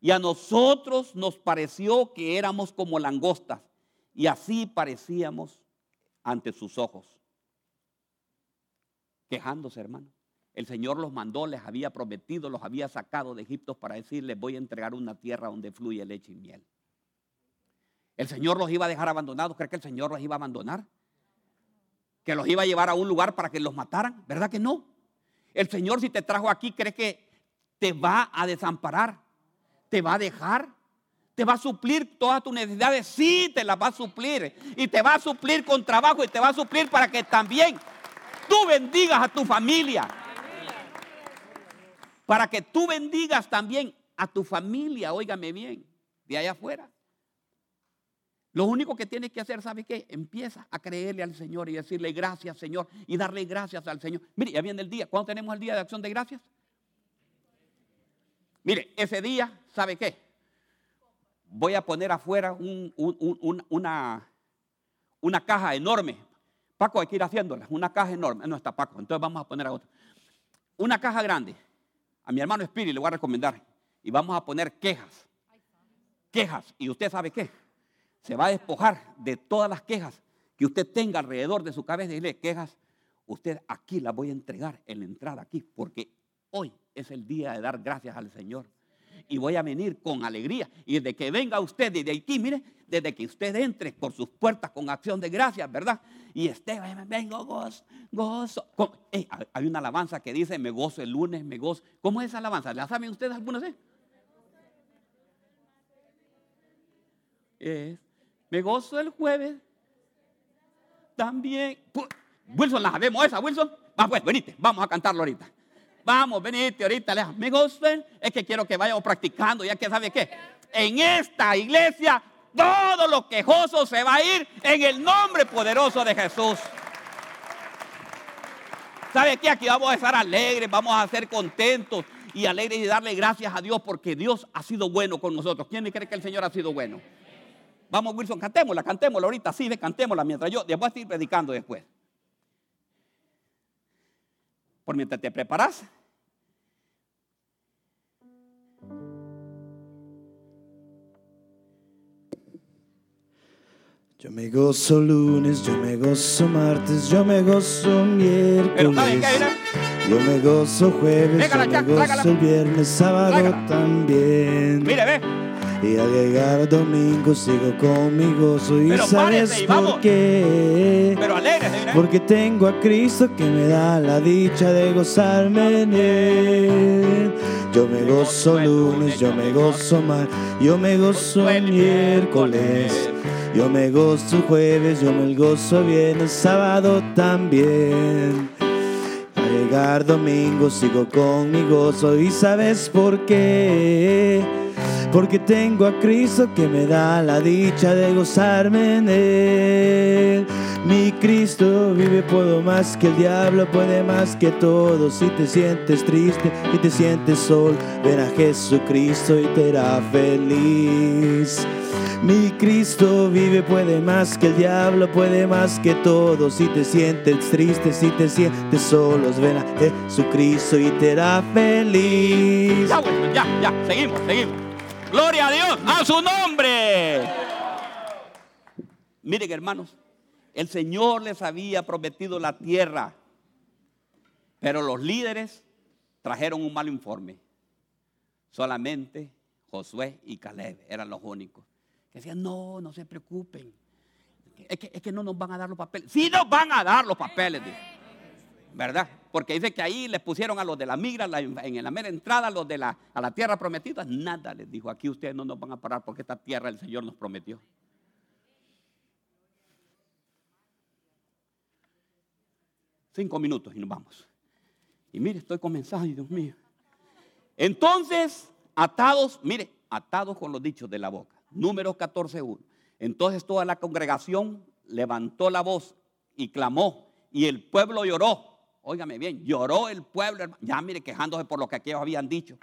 Y a nosotros nos pareció que éramos como langostas. Y así parecíamos ante sus ojos. Quejándose, hermano. El Señor los mandó, les había prometido, los había sacado de Egipto para decirles, voy a entregar una tierra donde fluye leche y miel. El Señor los iba a dejar abandonados. ¿Cree que el Señor los iba a abandonar? Que los iba a llevar a un lugar para que los mataran. ¿Verdad que no? El Señor si te trajo aquí, ¿cree que te va a desamparar? ¿Te va a dejar? ¿Te va a suplir todas tus necesidades? Sí, te las va a suplir. Y te va a suplir con trabajo y te va a suplir para que también tú bendigas a tu familia. Para que tú bendigas también a tu familia, óigame bien, de allá afuera. Lo único que tienes que hacer, ¿sabe qué? Empieza a creerle al Señor y decirle gracias, Señor, y darle gracias al Señor. Mire, ya viene el día. ¿Cuándo tenemos el día de acción de gracias? Mire, ese día, ¿sabe qué? Voy a poner afuera un- un- un- un- una, una caja enorme. Paco, hay que ir haciéndola. Una caja enorme. No está Paco, entonces vamos a poner a otro. Una caja grande. A mi hermano Spirit le voy a recomendar. Y vamos a poner quejas. Quejas. ¿Y usted sabe qué? Se va a despojar de todas las quejas que usted tenga alrededor de su cabeza y dile quejas. Usted aquí las voy a entregar en la entrada aquí, porque hoy es el día de dar gracias al Señor. Y voy a venir con alegría. Y desde que venga usted desde aquí, mire, desde que usted entre por sus puertas con acción de gracias, ¿verdad? Y esté, vengo gozo, gozo. Eh, hay una alabanza que dice, me gozo el lunes, me gozo. ¿Cómo es esa alabanza? ¿La saben ustedes algunos? vez? es. Me gozo el jueves. También. Wilson, la sabemos esa, Wilson. Va, pues, venite, vamos a cantarlo ahorita. Vamos, venite ahorita. Gozo el- Es que quiero que vayamos practicando, ya que sabe qué. En esta iglesia, todo lo quejoso se va a ir en el nombre poderoso de Jesús. ¿Sabe qué? Aquí vamos a estar alegres, vamos a ser contentos y alegres y darle gracias a Dios porque Dios ha sido bueno con nosotros. ¿Quién cree que el Señor ha sido bueno? Vamos, Wilson, cantémosla, cantémosla ahorita, sí, cantémosla mientras yo, después estoy predicando después. Por mientras te preparas. Yo me gozo lunes, yo me gozo martes, yo me gozo Pero ¿saben miércoles. Yo me gozo jueves, yo me gozo el viernes, sábado también. mire, ve. Y al llegar domingo sigo con mi gozo y Pero sabes párese por qué. Pero alegre, mire. Porque tengo a Cristo que me da la dicha de gozarme en Él. Yo me gozo lunes, yo me gozo mal, yo me gozo el miércoles. Yo me gozo jueves, yo me gozo viernes, sábado también. Al llegar domingo sigo con mi gozo y sabes por qué. Porque tengo a Cristo que me da la dicha de gozarme en Él. Mi Cristo vive, puedo más que el diablo, puede más que todo. Si te sientes triste y te sientes sol, ven a Jesucristo y te hará feliz. Mi Cristo vive, puede más que el diablo, puede más que todo. Si te sientes triste, si te sientes solos, ven a Jesucristo y te hará feliz. Ya, Wilson, ya, ya, seguimos, seguimos. Gloria a Dios, a su nombre. Miren, hermanos, el Señor les había prometido la tierra, pero los líderes trajeron un mal informe. Solamente Josué y Caleb eran los únicos. Decían, no, no se preocupen. Es que, es que no nos van a dar los papeles. Sí nos van a dar los papeles. ¿verdad? Porque dice que ahí les pusieron a los de la migra en la mera entrada, a los de la, a la tierra prometida, nada les dijo, aquí ustedes no nos van a parar porque esta tierra el Señor nos prometió. Cinco minutos y nos vamos. Y mire, estoy comenzando, Dios mío. Entonces, atados, mire, atados con los dichos de la boca. Números 14.1. Entonces toda la congregación levantó la voz y clamó y el pueblo lloró. Óigame bien, lloró el pueblo, ya mire, quejándose por lo que aquellos habían dicho.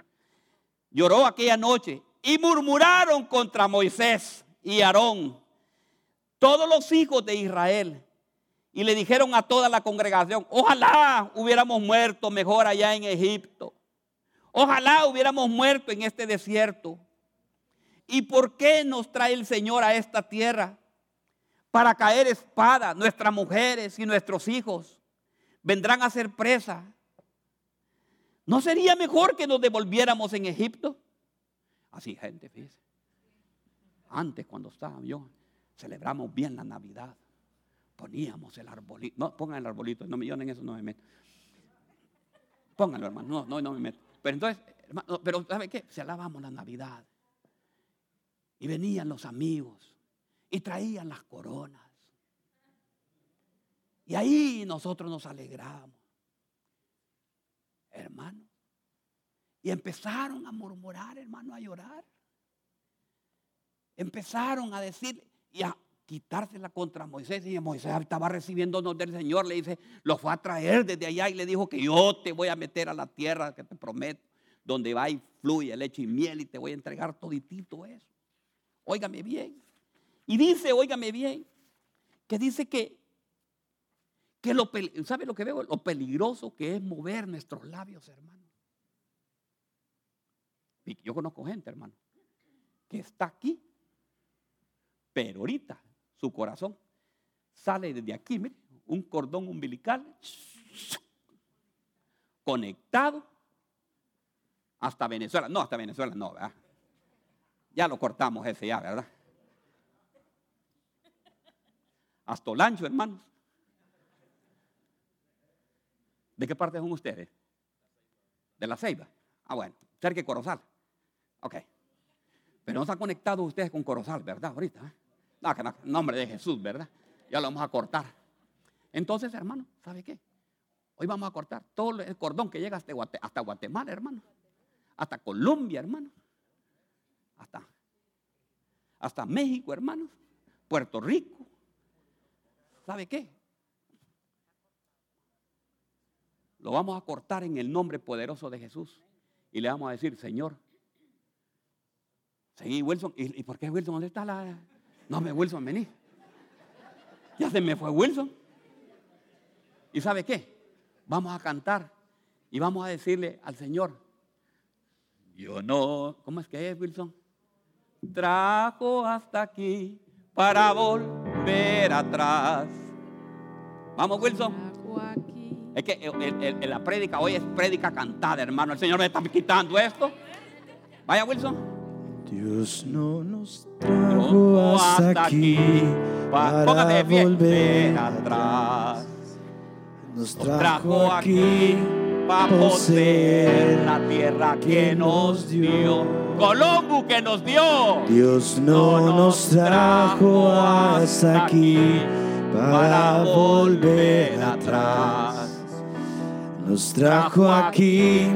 Lloró aquella noche y murmuraron contra Moisés y Aarón, todos los hijos de Israel. Y le dijeron a toda la congregación, ojalá hubiéramos muerto mejor allá en Egipto. Ojalá hubiéramos muerto en este desierto. ¿Y por qué nos trae el Señor a esta tierra? Para caer espada, nuestras mujeres y nuestros hijos vendrán a ser presa. ¿No sería mejor que nos devolviéramos en Egipto? Así, gente, fíjese. Antes, cuando estaba yo, celebramos bien la Navidad. Poníamos el arbolito. No, pongan el arbolito. No yo en eso no me meto. Pónganlo, hermano. No, no, no me meto. Pero entonces, hermano, pero ¿sabe qué? Celebramos la Navidad. Y venían los amigos y traían las coronas. Y ahí nosotros nos alegramos. Hermano. Y empezaron a murmurar, hermano, a llorar. Empezaron a decir y a quitársela contra Moisés. Y Moisés estaba recibiendo honor del Señor. Le dice, lo fue a traer desde allá y le dijo que yo te voy a meter a la tierra que te prometo, donde va y fluye leche y miel y te voy a entregar toditito eso. Óigame bien. Y dice, óigame bien, que dice que, que lo, ¿sabe lo que veo? Lo peligroso que es mover nuestros labios, hermano. Yo conozco gente, hermano, que está aquí, pero ahorita su corazón sale desde aquí, mire, un cordón umbilical conectado hasta Venezuela. No, hasta Venezuela no, ¿verdad? Ya lo cortamos ese ya, ¿verdad? Hasta Olancho, hermanos. ¿De qué parte son ustedes? De la Ceiba. Ah, bueno, cerca de Corozal. Ok. Pero no están conectados ustedes con Corozal, ¿verdad? Ahorita. ¿eh? No, que no, nombre de Jesús, ¿verdad? Ya lo vamos a cortar. Entonces, hermano, ¿sabe qué? Hoy vamos a cortar todo el cordón que llega hasta Guatemala, hermano. Hasta Colombia, hermano. Hasta, hasta México, hermanos. Puerto Rico. ¿Sabe qué? Lo vamos a cortar en el nombre poderoso de Jesús. Y le vamos a decir, Señor. Sí, Wilson. ¿Y, y por qué Wilson? ¿Dónde está la.? No, me Wilson, vení. Ya se me fue Wilson. ¿Y sabe qué? Vamos a cantar y vamos a decirle al Señor, yo no, ¿cómo es que es Wilson? Trajo hasta aquí para volver atrás. Vamos Wilson. Es que el- el- el- la prédica hoy es prédica cantada, hermano. El Señor me está quitando esto. Vaya Wilson. Dios no nos trajo hasta aquí Pa- para volver atrás. Nos Nos trajo aquí para poseer la tierra que nos dio. Colombo que nos dio. Dios no nos trajo hasta aquí para volver atrás. Nos trajo aquí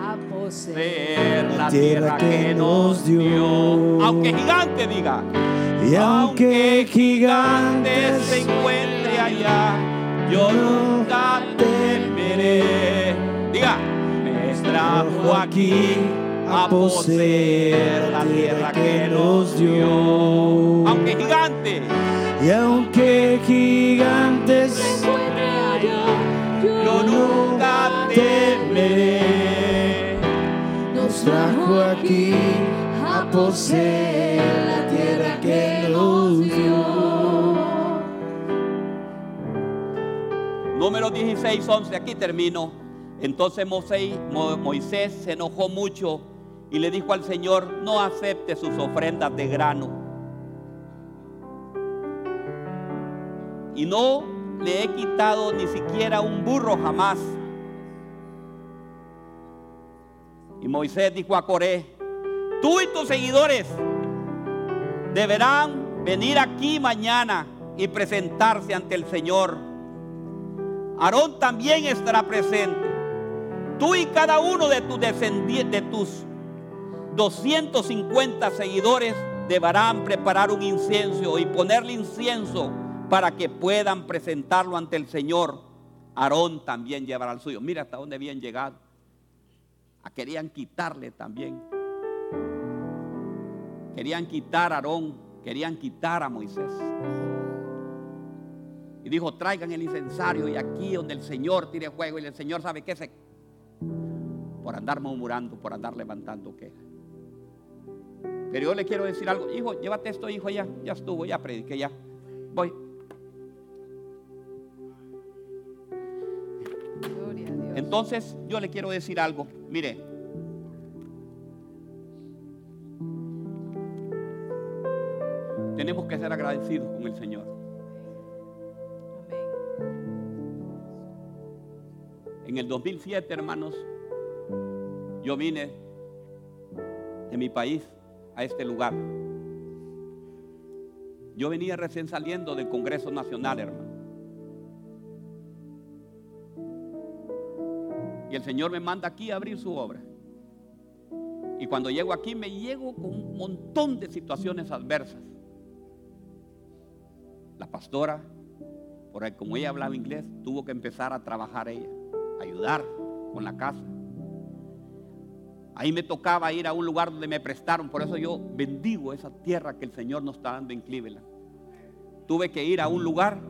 A poseer. La tierra que nos dio. Aunque gigante diga. y aunque gigantes se encuentre allá, yo nunca temeré. Diga, me trajo aquí a poseer la tierra que nos dio. Aunque gigante, y aunque gigantes yo nunca temeré. nos trajo aquí a poseer la tierra que nos dio. Número 16, 11, aquí termino. Entonces Moisés, Mo- Moisés se enojó mucho y le dijo al Señor, no acepte sus ofrendas de grano. Y no le he quitado ni siquiera un burro jamás. Y Moisés dijo a Coré, tú y tus seguidores deberán venir aquí mañana y presentarse ante el Señor. Aarón también estará presente. Tú y cada uno de tus descendientes, de tus 250 seguidores deberán preparar un incienso y ponerle incienso para que puedan presentarlo ante el Señor. Aarón también llevará el suyo. Mira hasta dónde habían llegado. Ah, Querían quitarle también. Querían quitar a Aarón, querían quitar a Moisés. Y dijo, traigan el incensario y aquí donde el Señor tire fuego. Y el Señor sabe qué se... Por andar murmurando, por andar levantando quejas. Pero yo le quiero decir algo. Hijo, llévate esto, hijo, ya. Ya estuvo, ya prediqué, ya. Voy. Gloria a Dios. Entonces yo le quiero decir algo. Mire. Tenemos que ser agradecidos con el Señor. En el 2007, hermanos, yo vine de mi país a este lugar. Yo venía recién saliendo del Congreso Nacional, hermano. Y el Señor me manda aquí a abrir su obra. Y cuando llego aquí me llego con un montón de situaciones adversas. La pastora, por ahí, como ella hablaba inglés, tuvo que empezar a trabajar ella, ayudar con la casa. Ahí me tocaba ir a un lugar donde me prestaron, por eso yo bendigo esa tierra que el Señor nos está dando en Cleveland. Tuve que ir a un lugar